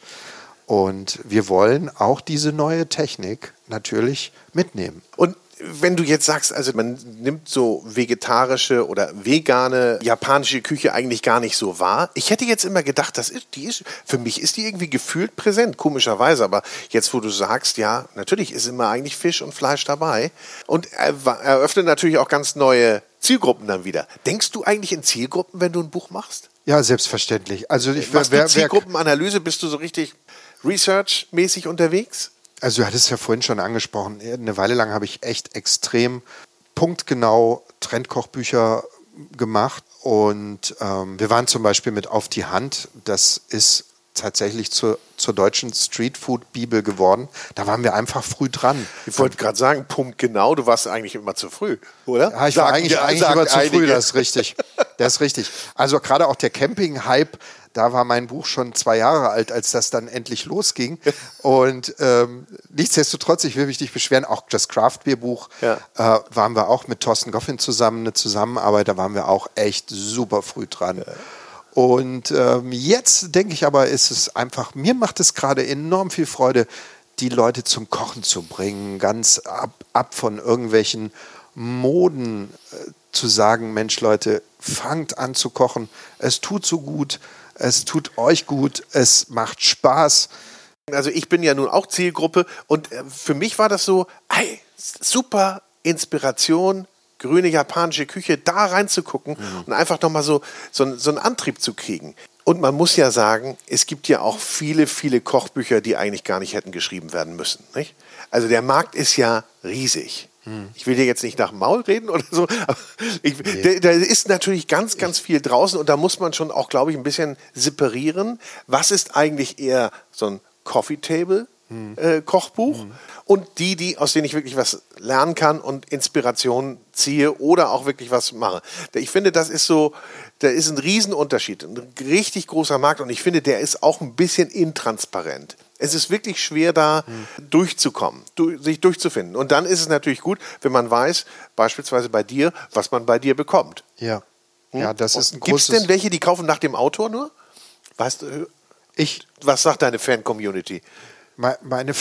Und wir wollen auch diese neue Technik natürlich mitnehmen. Und wenn du jetzt sagst, also man nimmt so vegetarische oder vegane japanische Küche eigentlich gar nicht so wahr. Ich hätte jetzt immer gedacht, das ist, die ist, für mich ist die irgendwie gefühlt präsent, komischerweise. Aber jetzt, wo du sagst, ja, natürlich ist immer eigentlich Fisch und Fleisch dabei und eröffnet natürlich auch ganz neue Zielgruppen dann wieder. Denkst du eigentlich in Zielgruppen, wenn du ein Buch machst? Ja, selbstverständlich. Also ich Machst wer, du Zielgruppenanalyse? Bist du so richtig research-mäßig unterwegs? Also du hattest ja vorhin schon angesprochen, eine Weile lang habe ich echt extrem punktgenau Trendkochbücher gemacht und ähm, wir waren zum Beispiel mit Auf die Hand, das ist tatsächlich zur, zur deutschen Streetfood-Bibel geworden. Da waren wir einfach früh dran. Ich wollte gerade sagen, Punkt genau, du warst eigentlich immer zu früh, oder? Ja, ich war sagen, eigentlich, eigentlich immer zu früh, das ist richtig. Das ist richtig. Also gerade auch der Camping-Hype, da war mein Buch schon zwei Jahre alt, als das dann endlich losging. [laughs] Und ähm, nichtsdestotrotz, ich will mich nicht beschweren, auch das Craft-Bier-Buch ja. äh, waren wir auch mit Thorsten Goffin zusammen, eine Zusammenarbeit, da waren wir auch echt super früh dran. Ja. Und ähm, jetzt denke ich aber, ist es einfach, mir macht es gerade enorm viel Freude, die Leute zum Kochen zu bringen, ganz ab, ab von irgendwelchen Moden äh, zu sagen, Mensch Leute, fangt an zu kochen, es tut so gut, es tut euch gut, es macht Spaß. Also ich bin ja nun auch Zielgruppe und äh, für mich war das so, hey, super Inspiration, grüne japanische Küche, da reinzugucken mhm. und einfach nochmal so, so, so einen Antrieb zu kriegen. Und man muss ja sagen, es gibt ja auch viele, viele Kochbücher, die eigentlich gar nicht hätten geschrieben werden müssen. Nicht? Also der Markt ist ja riesig. Hm. Ich will dir jetzt nicht nach dem Maul reden oder so, [laughs] aber ich, nee. da, ist natürlich ganz, ganz viel draußen und da muss man schon auch, glaube ich, ein bisschen separieren. Was ist eigentlich eher so ein Coffee Table hm. äh, Kochbuch hm und die, die, aus denen ich wirklich was lernen kann und Inspiration ziehe oder auch wirklich was mache. Ich finde, das ist so, da ist ein Riesenunterschied, ein richtig großer Markt und ich finde, der ist auch ein bisschen intransparent. Es ist wirklich schwer, da hm. durchzukommen, durch, sich durchzufinden. Und dann ist es natürlich gut, wenn man weiß, beispielsweise bei dir, was man bei dir bekommt. Ja. Hm? Ja, das ist ein Gibt es denn welche, die kaufen nach dem Autor nur? Weißt du, ich, was sagt deine Fan-Community? meine,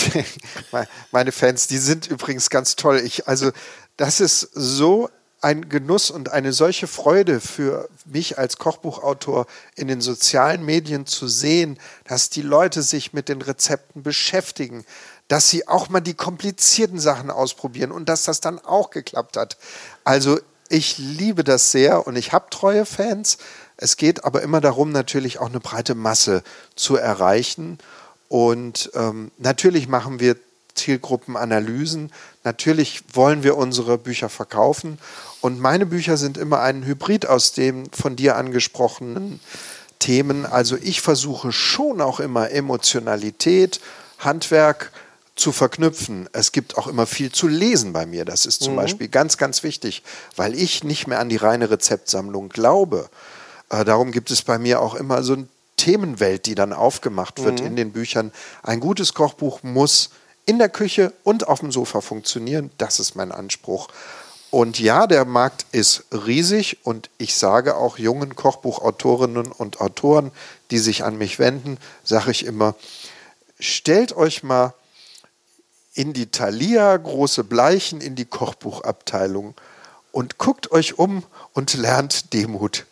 [laughs] meine Fans, die sind übrigens ganz toll. Ich, also, das ist so ein Genuss und eine solche Freude für mich als Kochbuchautor in den sozialen Medien zu sehen, dass die Leute sich mit den Rezepten beschäftigen, dass sie auch mal die komplizierten Sachen ausprobieren und dass das dann auch geklappt hat. Also ich liebe das sehr und ich habe treue Fans. Es geht aber immer darum, natürlich auch eine breite Masse zu erreichen. Und ähm, natürlich machen wir Zielgruppenanalysen. Natürlich wollen wir unsere Bücher verkaufen. Und meine Bücher sind immer ein Hybrid aus den von dir angesprochenen Themen. Also ich versuche schon auch immer Emotionalität, Handwerk zu verknüpfen. Es gibt auch immer viel zu lesen bei mir. Das ist zum mhm. Beispiel ganz, ganz wichtig, weil ich nicht mehr an die reine Rezeptsammlung glaube. Äh, darum gibt es bei mir auch immer so ein Themenwelt, die dann aufgemacht wird mhm. in den Büchern. Ein gutes Kochbuch muss in der Küche und auf dem Sofa funktionieren. Das ist mein Anspruch. Und ja, der Markt ist riesig und ich sage auch jungen Kochbuchautorinnen und Autoren, die sich an mich wenden, sage ich immer, stellt euch mal in die Thalia große Bleichen in die Kochbuchabteilung und guckt euch um und lernt Demut.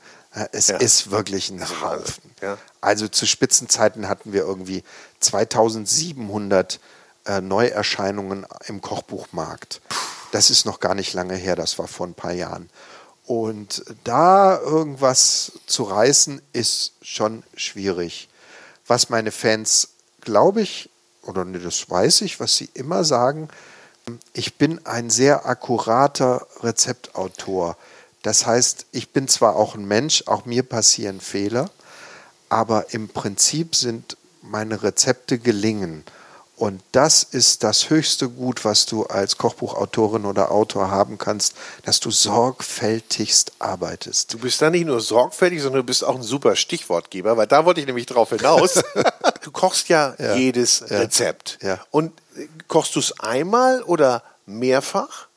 Es ja. ist wirklich ein Haufen. Ja. Also zu Spitzenzeiten hatten wir irgendwie 2700 äh, Neuerscheinungen im Kochbuchmarkt. Das ist noch gar nicht lange her, das war vor ein paar Jahren. Und da irgendwas zu reißen, ist schon schwierig. Was meine Fans, glaube ich, oder nee, das weiß ich, was sie immer sagen, ich bin ein sehr akkurater Rezeptautor. Das heißt, ich bin zwar auch ein Mensch, auch mir passieren Fehler, aber im Prinzip sind meine Rezepte gelingen. Und das ist das höchste Gut, was du als Kochbuchautorin oder Autor haben kannst, dass du sorgfältigst arbeitest. Du bist da nicht nur sorgfältig, sondern du bist auch ein super Stichwortgeber, weil da wollte ich nämlich drauf hinaus. [laughs] du kochst ja, ja jedes ja, Rezept. Ja. Und kochst du es einmal oder mehrfach?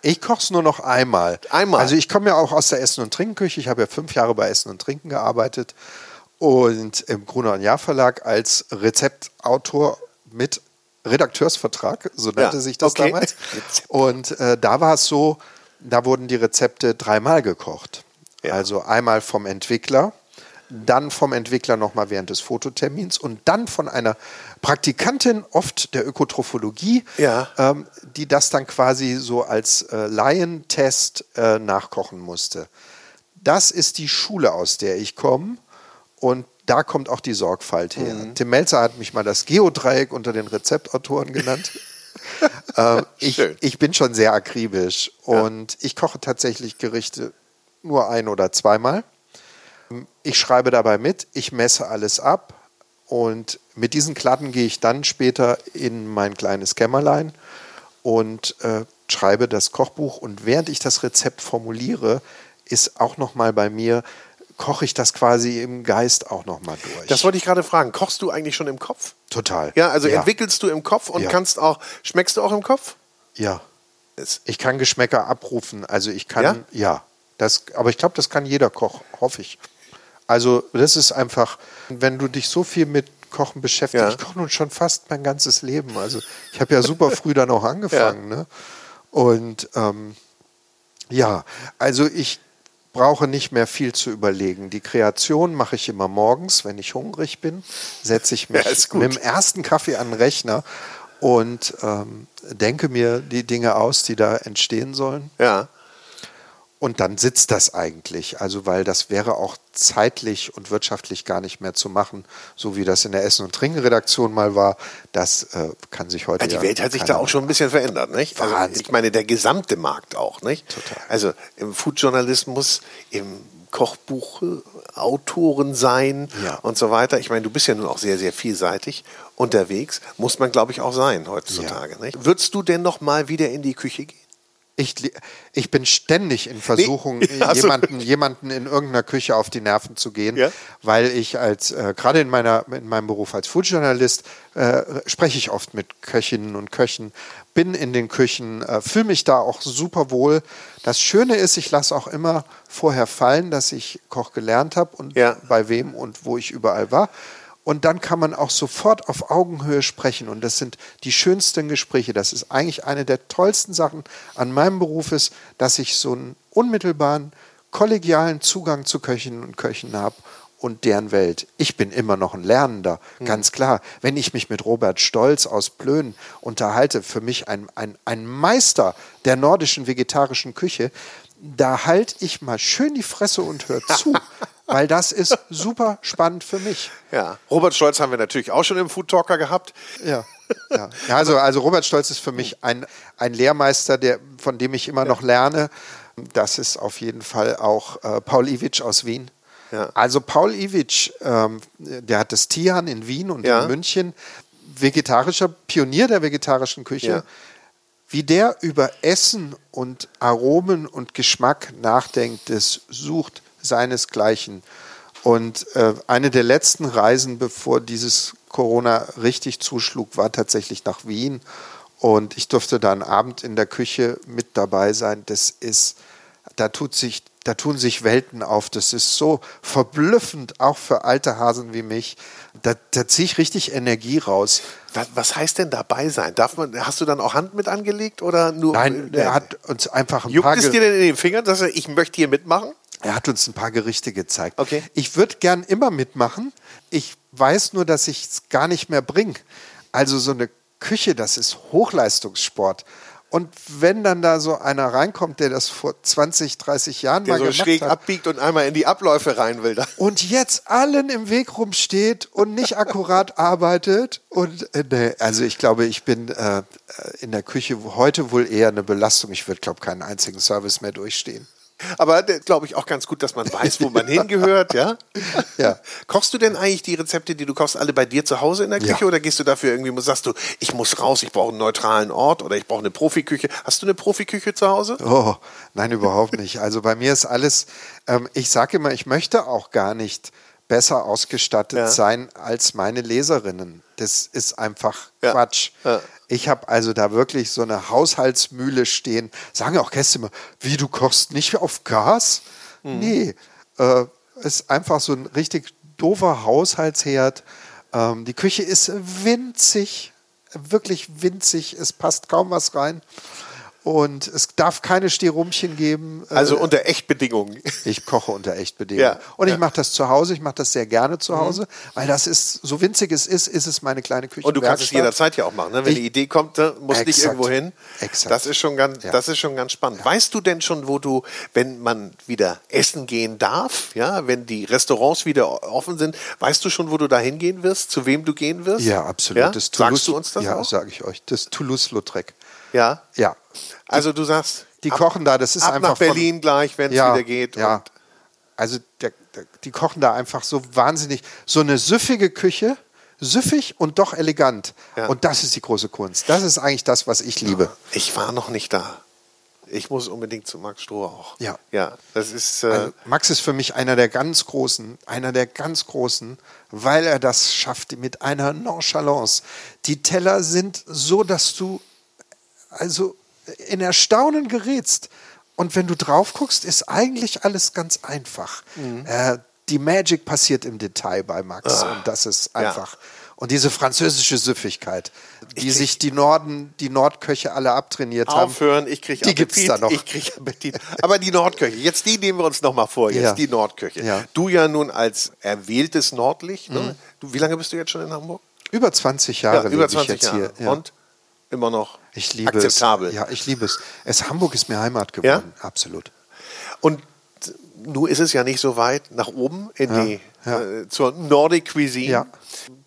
Ich koche es nur noch einmal. Einmal. Also ich komme ja auch aus der Essen- und Trinkenküche. Ich habe ja fünf Jahre bei Essen und Trinken gearbeitet und im Gruner und Jahr Verlag als Rezeptautor mit Redakteursvertrag, so nannte Ja, sich das okay. damals. [laughs] Und äh, da war es so, da wurden die Rezepte dreimal gekocht. Ja. Also einmal vom Entwickler, dann vom Entwickler nochmal während des Fototermins und dann von einer Praktikantin, oft der Ökotrophologie, Ja. ähm, die das dann quasi so als äh, Laientest äh, nachkochen musste. Das ist die Schule, aus der ich komme. Und da kommt auch die Sorgfalt her. Mhm. Tim Melzer hat mich mal das Geodreieck unter den Rezeptautoren genannt. [laughs] ähm, ich, ich bin schon sehr akribisch und ich koche tatsächlich Gerichte nur ein oder zweimal. Ich schreibe dabei mit, ich messe alles ab und mit diesen Klatten gehe ich dann später in mein kleines Kämmerlein und äh, schreibe das Kochbuch. Und während ich das Rezept formuliere, ist auch noch mal bei mir, koche ich das quasi im Geist auch noch mal durch. Das wollte ich gerade fragen. Kochst du eigentlich schon im Kopf? Total. Ja, also entwickelst du im Kopf und Ja. kannst auch, schmeckst du auch im Kopf? Ja. Ich kann Geschmäcker abrufen. Also ich kann, Ja? ja, das, aber ich glaube, das kann jeder Koch, hoffe ich. Also das ist einfach, wenn du dich so viel mit Kochen beschäftigst, Ja. ich koche nun schon fast mein ganzes Leben. Also ich habe ja super früh dann auch [laughs] angefangen. Ne? Und ähm, ja, also ich brauche nicht mehr viel zu überlegen. Die Kreation mache ich immer morgens, wenn ich hungrig bin, setze ich mich Ja, mit dem ersten Kaffee an den Rechner und ähm, denke mir die Dinge aus, die da entstehen sollen. Ja. Und dann sitzt das eigentlich. Also, weil das wäre auch zeitlich und wirtschaftlich gar nicht mehr zu machen, so wie das in der Essen- und Trinkenredaktion mal war. Das äh, kann sich heute. Ja, die ja Welt hat sich da auch schon ein bisschen verändert, nicht? Also ich meine, der gesamte Markt auch, nicht? Total. Also im Foodjournalismus, im Kochbuch Autoren sein Ja. und so weiter. Ich meine, du bist ja nun auch sehr, sehr vielseitig unterwegs. Muss man, glaube ich, auch sein heutzutage, nicht? Würdest du denn noch mal wieder in die Küche gehen? Ich, ich bin ständig in Versuchung, [laughs] Ja, so. jemanden, jemanden in irgendeiner Küche auf die Nerven zu gehen, Ja. weil ich als, äh, gerade in, meiner, in meinem Beruf als Foodjournalist, äh, spreche ich oft mit Köchinnen und Köchen, bin in den Küchen, äh, fühle mich da auch super wohl. Das Schöne ist, ich lasse auch immer vorher fallen, dass ich Koch gelernt habe und Ja. bei wem und wo ich überall war. Und dann kann man auch sofort auf Augenhöhe sprechen. Und das sind die schönsten Gespräche. Das ist eigentlich eine der tollsten Sachen an meinem Beruf ist, dass ich so einen unmittelbaren, kollegialen Zugang zu Köchinnen und Köchen habe und deren Welt. Ich bin immer noch ein Lernender, ganz klar. Wenn ich mich mit Robert Stolz aus Plön unterhalte, für mich ein, ein, ein Meister der nordischen vegetarischen Küche, da halte ich mal schön die Fresse und höre [laughs] zu, weil das ist super spannend für mich. Ja. Robert Stolz haben wir natürlich auch schon im Food Talker gehabt. Ja. Ja. Ja, also, also Robert Stolz ist für mich ein, ein Lehrmeister, der, von dem ich immer noch lerne. Das ist auf jeden Fall auch äh, Paul Iwitsch aus Wien. Ja. Also Paul Iwitsch, ähm, der hat das Tian in Wien und Ja. in München, vegetarischer Pionier der vegetarischen Küche. Ja. Wie der über Essen und Aromen und Geschmack nachdenkt, das sucht seinesgleichen. Und äh, eine der letzten Reisen, bevor dieses Corona richtig zuschlug, war tatsächlich nach Wien. Und ich durfte da einen Abend in der Küche mit dabei sein. Das ist, da tut sich, da tun sich Welten auf. Das ist so verblüffend, auch für alte Hasen wie mich. Da, da ziehe ich richtig Energie raus. Was, was heißt denn dabei sein? Darf man, hast du dann auch Hand mit angelegt oder nur? Nein, äh, er hat uns einfach ein Juckt paar es Ge- dir denn in den Fingern, dass er, ich möchte hier mitmachen? Er hat uns ein paar Gerichte gezeigt. Okay. Ich würde gern immer mitmachen. Ich weiß nur, dass ich es gar nicht mehr bringe. Also so eine Küche, das ist Hochleistungssport. Und wenn dann da so einer reinkommt, der das vor 20, 30 Jahren Der mal so gemacht schräg hat abbiegt und einmal in die Abläufe rein will. und jetzt allen im Weg rumsteht und nicht akkurat [laughs] arbeitet. Und äh, nee, also ich glaube, ich bin äh, in der Küche heute wohl eher eine Belastung. Ich würde, glaube keinen einzigen Service mehr durchstehen. Aber glaube ich auch ganz gut, dass man weiß, wo man [laughs] hingehört, ja? Ja. Kochst du denn eigentlich die Rezepte, die du kochst, alle bei dir zu Hause in der Küche Ja. oder gehst du dafür irgendwie, sagst du, ich muss raus, ich brauche einen neutralen Ort oder ich brauche eine Profiküche? Hast du eine Profiküche zu Hause? Oh, nein, überhaupt nicht. Also bei mir ist alles, ähm, ich sage immer, ich möchte auch gar nicht besser ausgestattet Ja. sein als meine Leserinnen. Das ist einfach Ja. Quatsch. Ja. Ich habe also da wirklich so eine Haushaltsmühle stehen. Sagen auch Gäste immer, wie du kochst nicht auf Gas? Mhm. Nee, äh, ist einfach so ein richtig doofer Haushaltsherd. Ähm, die Küche ist winzig. wirklich winzig, es passt kaum was rein. Und es darf keine Stirumchen geben. Also unter Echtbedingungen. Ich koche unter Echtbedingungen. Ja, und ich ja. mache das zu Hause, ich mache das sehr gerne zu Hause, mhm. weil das ist, so winzig es ist, ist es meine kleine Küche. Und du kannst es jederzeit ja auch machen. Ne? Wenn ich, die Idee kommt, ne, musst nicht irgendwo hin. Exakt. Das ist schon ganz, ja. das ist schon ganz spannend. Weißt du denn schon, wo du, wenn man wieder essen gehen darf, ja, wenn die Restaurants wieder offen sind, weißt du schon, wo du da hingehen wirst, zu wem du gehen wirst? Ja, absolut. Das Toulouse, Sagst du uns das? Ja, sage ich euch. Das Toulouse-Lautrec. Ja? Ja. Also du sagst, die ab, kochen da, das ist ab einfach nach Berlin von, gleich, wenn es ja, wieder geht. Ja. also der, der, die kochen da einfach so wahnsinnig, so eine süffige Küche, süffig und doch elegant. Ja. Und das ist die große Kunst. Das ist eigentlich das, was ich liebe. Ich war noch nicht da. Ich muss unbedingt zu Max Stroh auch. Ja. Ja, das ist. Äh also Max ist für mich einer der ganz Großen, einer der ganz Großen, weil er das schafft mit einer Nonchalance. Die Teller sind so, dass du also in Erstaunen gerätst. Und wenn du drauf guckst, ist eigentlich alles ganz einfach. Mhm. Äh, die Magic passiert im Detail bei Max ah, und das ist einfach. Ja. Und diese französische Süffigkeit, die krieg, sich die Norden, die Nordköche alle abtrainiert aufhören, haben. Aufhören, ich kriege Die gibt es da noch. Ich kriege Appetit. Aber die Nordköche, jetzt die nehmen wir uns noch mal vor, jetzt ja. die Nordköche. Ja. Du ja nun als erwähltes Nordlicht, ne? mhm. du, wie lange bist du jetzt schon in Hamburg? Über 20 Jahre ja, über 20 ich jetzt Jahre. hier. Und immer noch ich liebe akzeptabel. Es. Ja, ich liebe es. es. Hamburg ist mir Heimat geworden, ja? absolut. Und nun ist es ja nicht so weit nach oben in ja, die ja. Äh, zur Nordic Cuisine. Ja.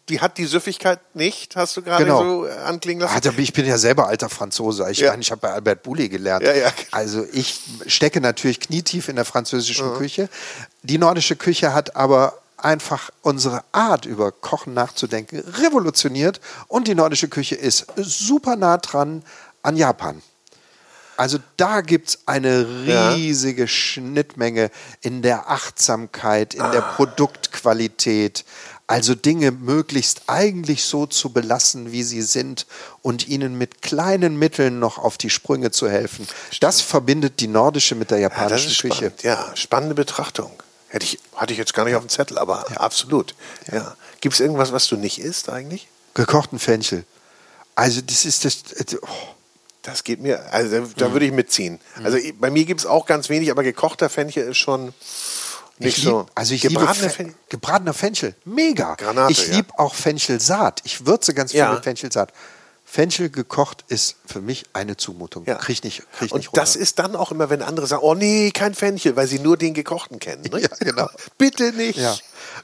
Die hat die Süffigkeit nicht, hast du gerade genau. so anklingen lassen. Ah, ich bin ja selber alter Franzose. Ich, ja. ich habe bei Albert Bouley gelernt. Also ich stecke natürlich knietief in der französischen mhm. Küche. Die nordische Küche hat aber einfach unsere Art über Kochen nachzudenken revolutioniert und die nordische Küche ist super nah dran an Japan. Also da gibt es eine riesige ja. Schnittmenge in der Achtsamkeit, in ah. der Produktqualität. Also Dinge möglichst eigentlich so zu belassen, wie sie sind und ihnen mit kleinen Mitteln noch auf die Sprünge zu helfen. Das verbindet die nordische mit der japanischen ja, Küche. Spannend. Ja, spannende Betrachtung. Hätte ich, hatte ich jetzt gar nicht auf dem Zettel, aber ja. absolut. Ja. ja. Gibt es irgendwas, was du nicht isst eigentlich? Gekochten Fenchel. Also das ist das. Oh. Das geht mir, also da, mhm. würde ich mitziehen. Mhm. Also bei mir gibt es auch ganz wenig, aber gekochter Fenchel ist schon nicht lieb, so. Also ich gebratener liebe Fenchel. gebratener Fenchel, mega. Granate, ich liebe ja. auch Fenchelsaat. Ich würze ganz viel ja. mit Fenchelsaat. Fenchel gekocht ist für mich eine Zumutung. Ja. Krieg nicht, krieg Und nicht das ist dann auch immer, wenn andere sagen, oh nee, kein Fenchel, weil sie nur den gekochten kennen. Ne? [laughs] Ja, genau. Bitte nicht. Ja.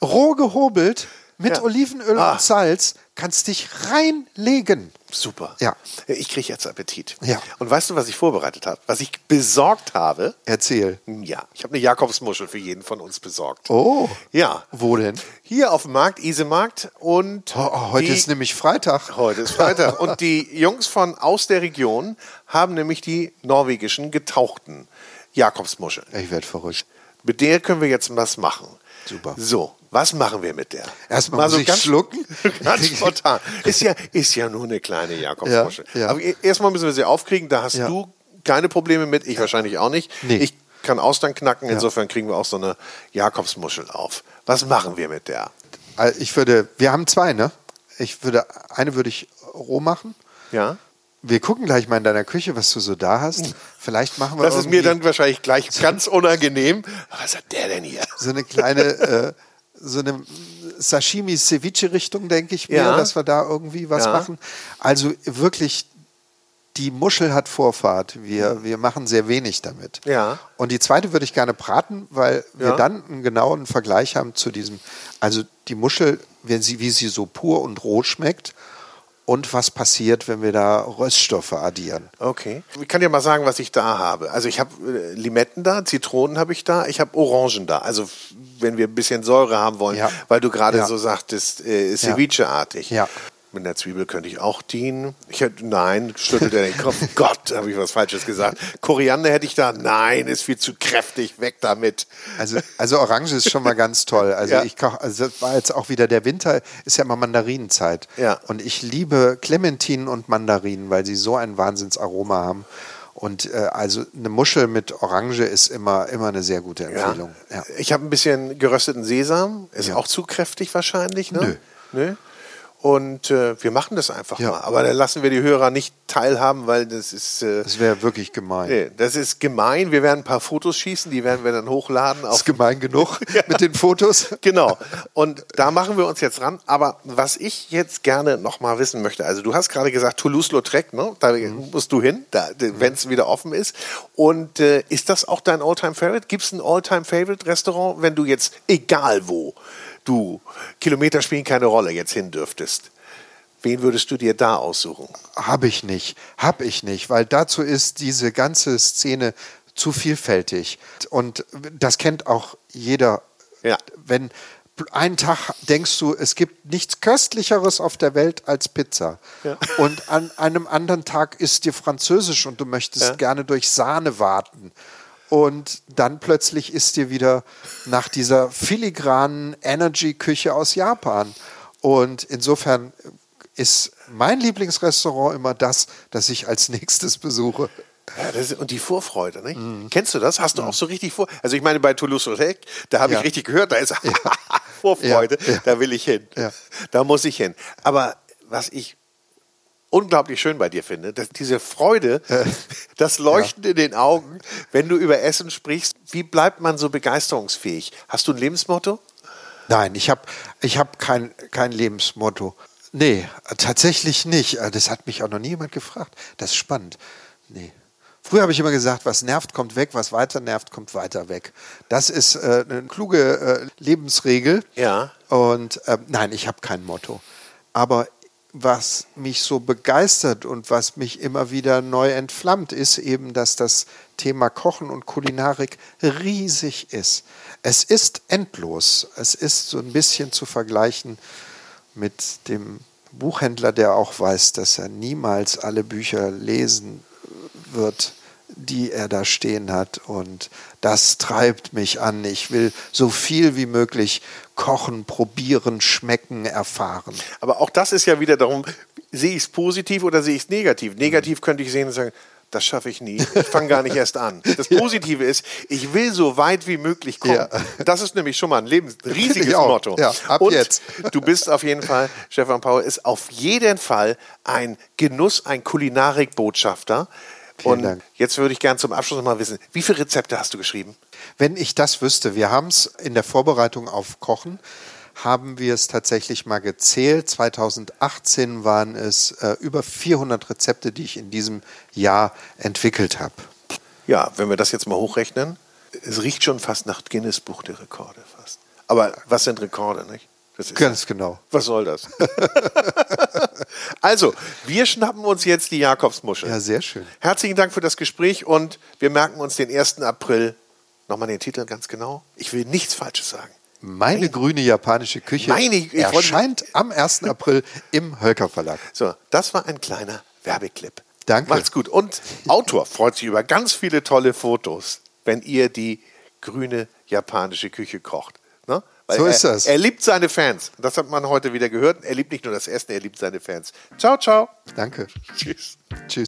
Roh gehobelt mit ja. Olivenöl ah. und Salz kannst dich reinlegen. Super. Ja. Ich kriege jetzt Appetit. Ja. Und weißt du, was ich vorbereitet habe? Was ich besorgt habe? Erzähl. Ja, ich habe eine Jakobsmuschel für jeden von uns besorgt. Oh. Ja. Wo denn? Hier auf dem Markt, Isemarkt. Und oh, oh, heute die, ist nämlich Freitag. Heute ist Freitag. und die Jungs von aus der Region haben nämlich die norwegischen getauchten Jakobsmuscheln. Ich werde verrückt. Mit der können wir jetzt was machen. Super. So, was machen wir mit der? Erstmal Mal so ganz, schlucken. [laughs] Ganz spontan. Ist ja, ist ja nur eine kleine Jakobsmuschel. Ja, ja. Aber e-, erstmal müssen wir sie aufkriegen. Da hast ja. du keine Probleme mit, ich wahrscheinlich auch nicht. Nee. Ich kann Austern knacken, insofern kriegen wir auch so eine Jakobsmuschel auf. Was machen wir mit der? Äh, ich würde, wir haben zwei, ne? Ich würde, eine würde ich roh machen. Ja. Wir gucken gleich mal in deiner Küche, was du so da hast. Vielleicht machen wir Das ist mir dann wahrscheinlich gleich ganz unangenehm. Was hat der denn hier? So eine kleine, [laughs] äh, so eine Sashimi-Ceviche-Richtung, denke ich mir, ja. dass wir da irgendwie was ja. machen. Also wirklich, die Muschel hat Vorfahrt. Wir, wir machen sehr wenig damit. Ja. Und die zweite würde ich gerne braten, weil wir ja. dann einen genauen Vergleich haben zu diesem. Also die Muschel, wenn sie, wie sie so pur und roh schmeckt und was passiert, wenn wir da Röststoffe addieren. Okay. Ich kann dir mal sagen, was ich da habe. Also ich habe äh, Limetten da, Zitronen habe ich da, ich habe Orangen da. Also wenn wir ein bisschen Säure haben wollen, ja. weil du gerade ja. so sagtest, äh, Ceviche-artig. Ja. Mit einer Zwiebel könnte ich auch dienen. Ich hätte, nein, schüttelt er den Kopf. [laughs] Gott, habe ich was Falsches gesagt. Koriander hätte ich da. Nein, ist viel zu kräftig. Weg damit. Also, also Orange ist schon mal ganz toll. Also ja. ich koche, also das war jetzt auch wieder der Winter, ist ja immer Mandarinenzeit. Ja. Und ich liebe Clementinen und Mandarinen, weil sie so ein Wahnsinnsaroma haben. Und äh, also eine Muschel mit Orange ist immer, immer eine sehr gute Empfehlung. Ja. Ja. Ich habe ein bisschen gerösteten Sesam. Ist ja. auch zu kräftig wahrscheinlich, ne? Nö. Nö? Und äh, wir machen das einfach ja. mal. Aber da lassen wir die Hörer nicht teilhaben, weil das ist. Äh, das wäre wirklich gemein. Nee, das ist gemein. Wir werden ein paar Fotos schießen, die werden wir dann hochladen. Das ist gemein genug [laughs] ja. mit den Fotos. Genau. Und da machen wir uns jetzt ran. Aber was ich jetzt gerne nochmal wissen möchte, also du hast gerade gesagt, Toulouse-Lautrec, ne? da mhm. musst du hin, wenn es wieder offen ist. Und äh, ist das auch dein All-Time-Favorite? Gibt es ein All-Time-Favorite-Restaurant, wenn du jetzt, egal wo, du, Kilometer spielen keine Rolle, jetzt hin dürftest. Wen würdest du dir da aussuchen? Habe ich nicht, habe ich nicht, weil dazu ist diese ganze Szene zu vielfältig. Und das kennt auch jeder. Ja. Wenn einen Tag denkst du, es gibt nichts Köstlicheres auf der Welt als Pizza. Ja. Und an einem anderen Tag ist dir Französisch und du möchtest ja. gerne durch Sahne warten und dann plötzlich ist dir wieder nach dieser filigranen Energy-Küche aus Japan. Und insofern ist mein Lieblingsrestaurant immer das, das ich als nächstes besuche. Ja, ist, und die Vorfreude, nicht? Mm. Kennst du das? Hast du mm. auch so richtig vor? Also ich meine, bei Toulouse-Lautrec, da habe ja. ich richtig gehört, da ist ja. [laughs] Vorfreude, da will ich hin. Da muss ich hin. Aber was ich unglaublich schön bei dir finde. Dass diese Freude, [laughs] das Leuchten ja. in den Augen, wenn du über Essen sprichst. Wie bleibt man so begeisterungsfähig? Hast du ein Lebensmotto? Nein, ich habe ich hab kein, kein Lebensmotto. Nee, tatsächlich nicht. Das hat mich auch noch nie jemand gefragt. Das ist spannend. Nee. Früher habe ich immer gesagt, was nervt, kommt weg, was weiter nervt, kommt weiter weg. Das ist äh, eine kluge äh, Lebensregel. Ja. Und äh, nein, ich habe kein Motto. Aber was mich so begeistert und was mich immer wieder neu entflammt, ist eben, dass das Thema Kochen und Kulinarik riesig ist. Es ist endlos. Es ist so ein bisschen zu vergleichen mit dem Buchhändler, der auch weiß, dass er niemals alle Bücher lesen wird, die er da stehen hat. Und das treibt mich an. Ich will so viel wie möglich kochen, probieren, schmecken, erfahren. Aber auch das ist ja wieder darum, sehe ich es positiv oder sehe ich es negativ? Negativ könnte ich sehen und sagen, das schaffe ich nie. Ich fange gar nicht erst an. Das [laughs] Positive ist, ich will so weit wie möglich kommen. Ja. Das ist nämlich schon mal ein Lebens [laughs] riesiges Motto. Ja, ab Und jetzt. du bist auf jeden Fall, Stefan Paul ist auf jeden Fall ein Genuss, ein Kulinarikbotschafter. Vielen Und Dank. jetzt würde ich gerne zum Abschluss mal wissen, wie viele Rezepte hast du geschrieben? Wenn ich das wüsste, wir haben es in der Vorbereitung auf Kochen, haben wir es tatsächlich mal gezählt. 2018 waren es äh, über 400 Rezepte, die ich in diesem Jahr entwickelt habe. Ja, wenn wir das jetzt mal hochrechnen, es riecht schon fast nach Guinness Buch der Rekorde fast. Aber was sind Rekorde, nicht? Ganz genau. Was soll das? [laughs] also, wir schnappen uns jetzt die Jakobsmuschel. Ja, sehr schön. Herzlichen Dank für das Gespräch und wir merken uns den 1. April. Nochmal den Titel ganz genau. Ich will nichts Falsches sagen. Meine, Meine grüne japanische Küche Meine, erscheint am 1. April im Hölker Verlag. So, das war ein kleiner Werbeclip. Danke. Macht's gut. Und Autor freut sich über ganz viele tolle Fotos, wenn ihr die grüne japanische Küche kocht. So ist das. Er liebt seine Fans. Das hat man heute wieder gehört. Er liebt nicht nur das Essen, er liebt seine Fans. Ciao, ciao. Danke. Tschüss. Tschüss.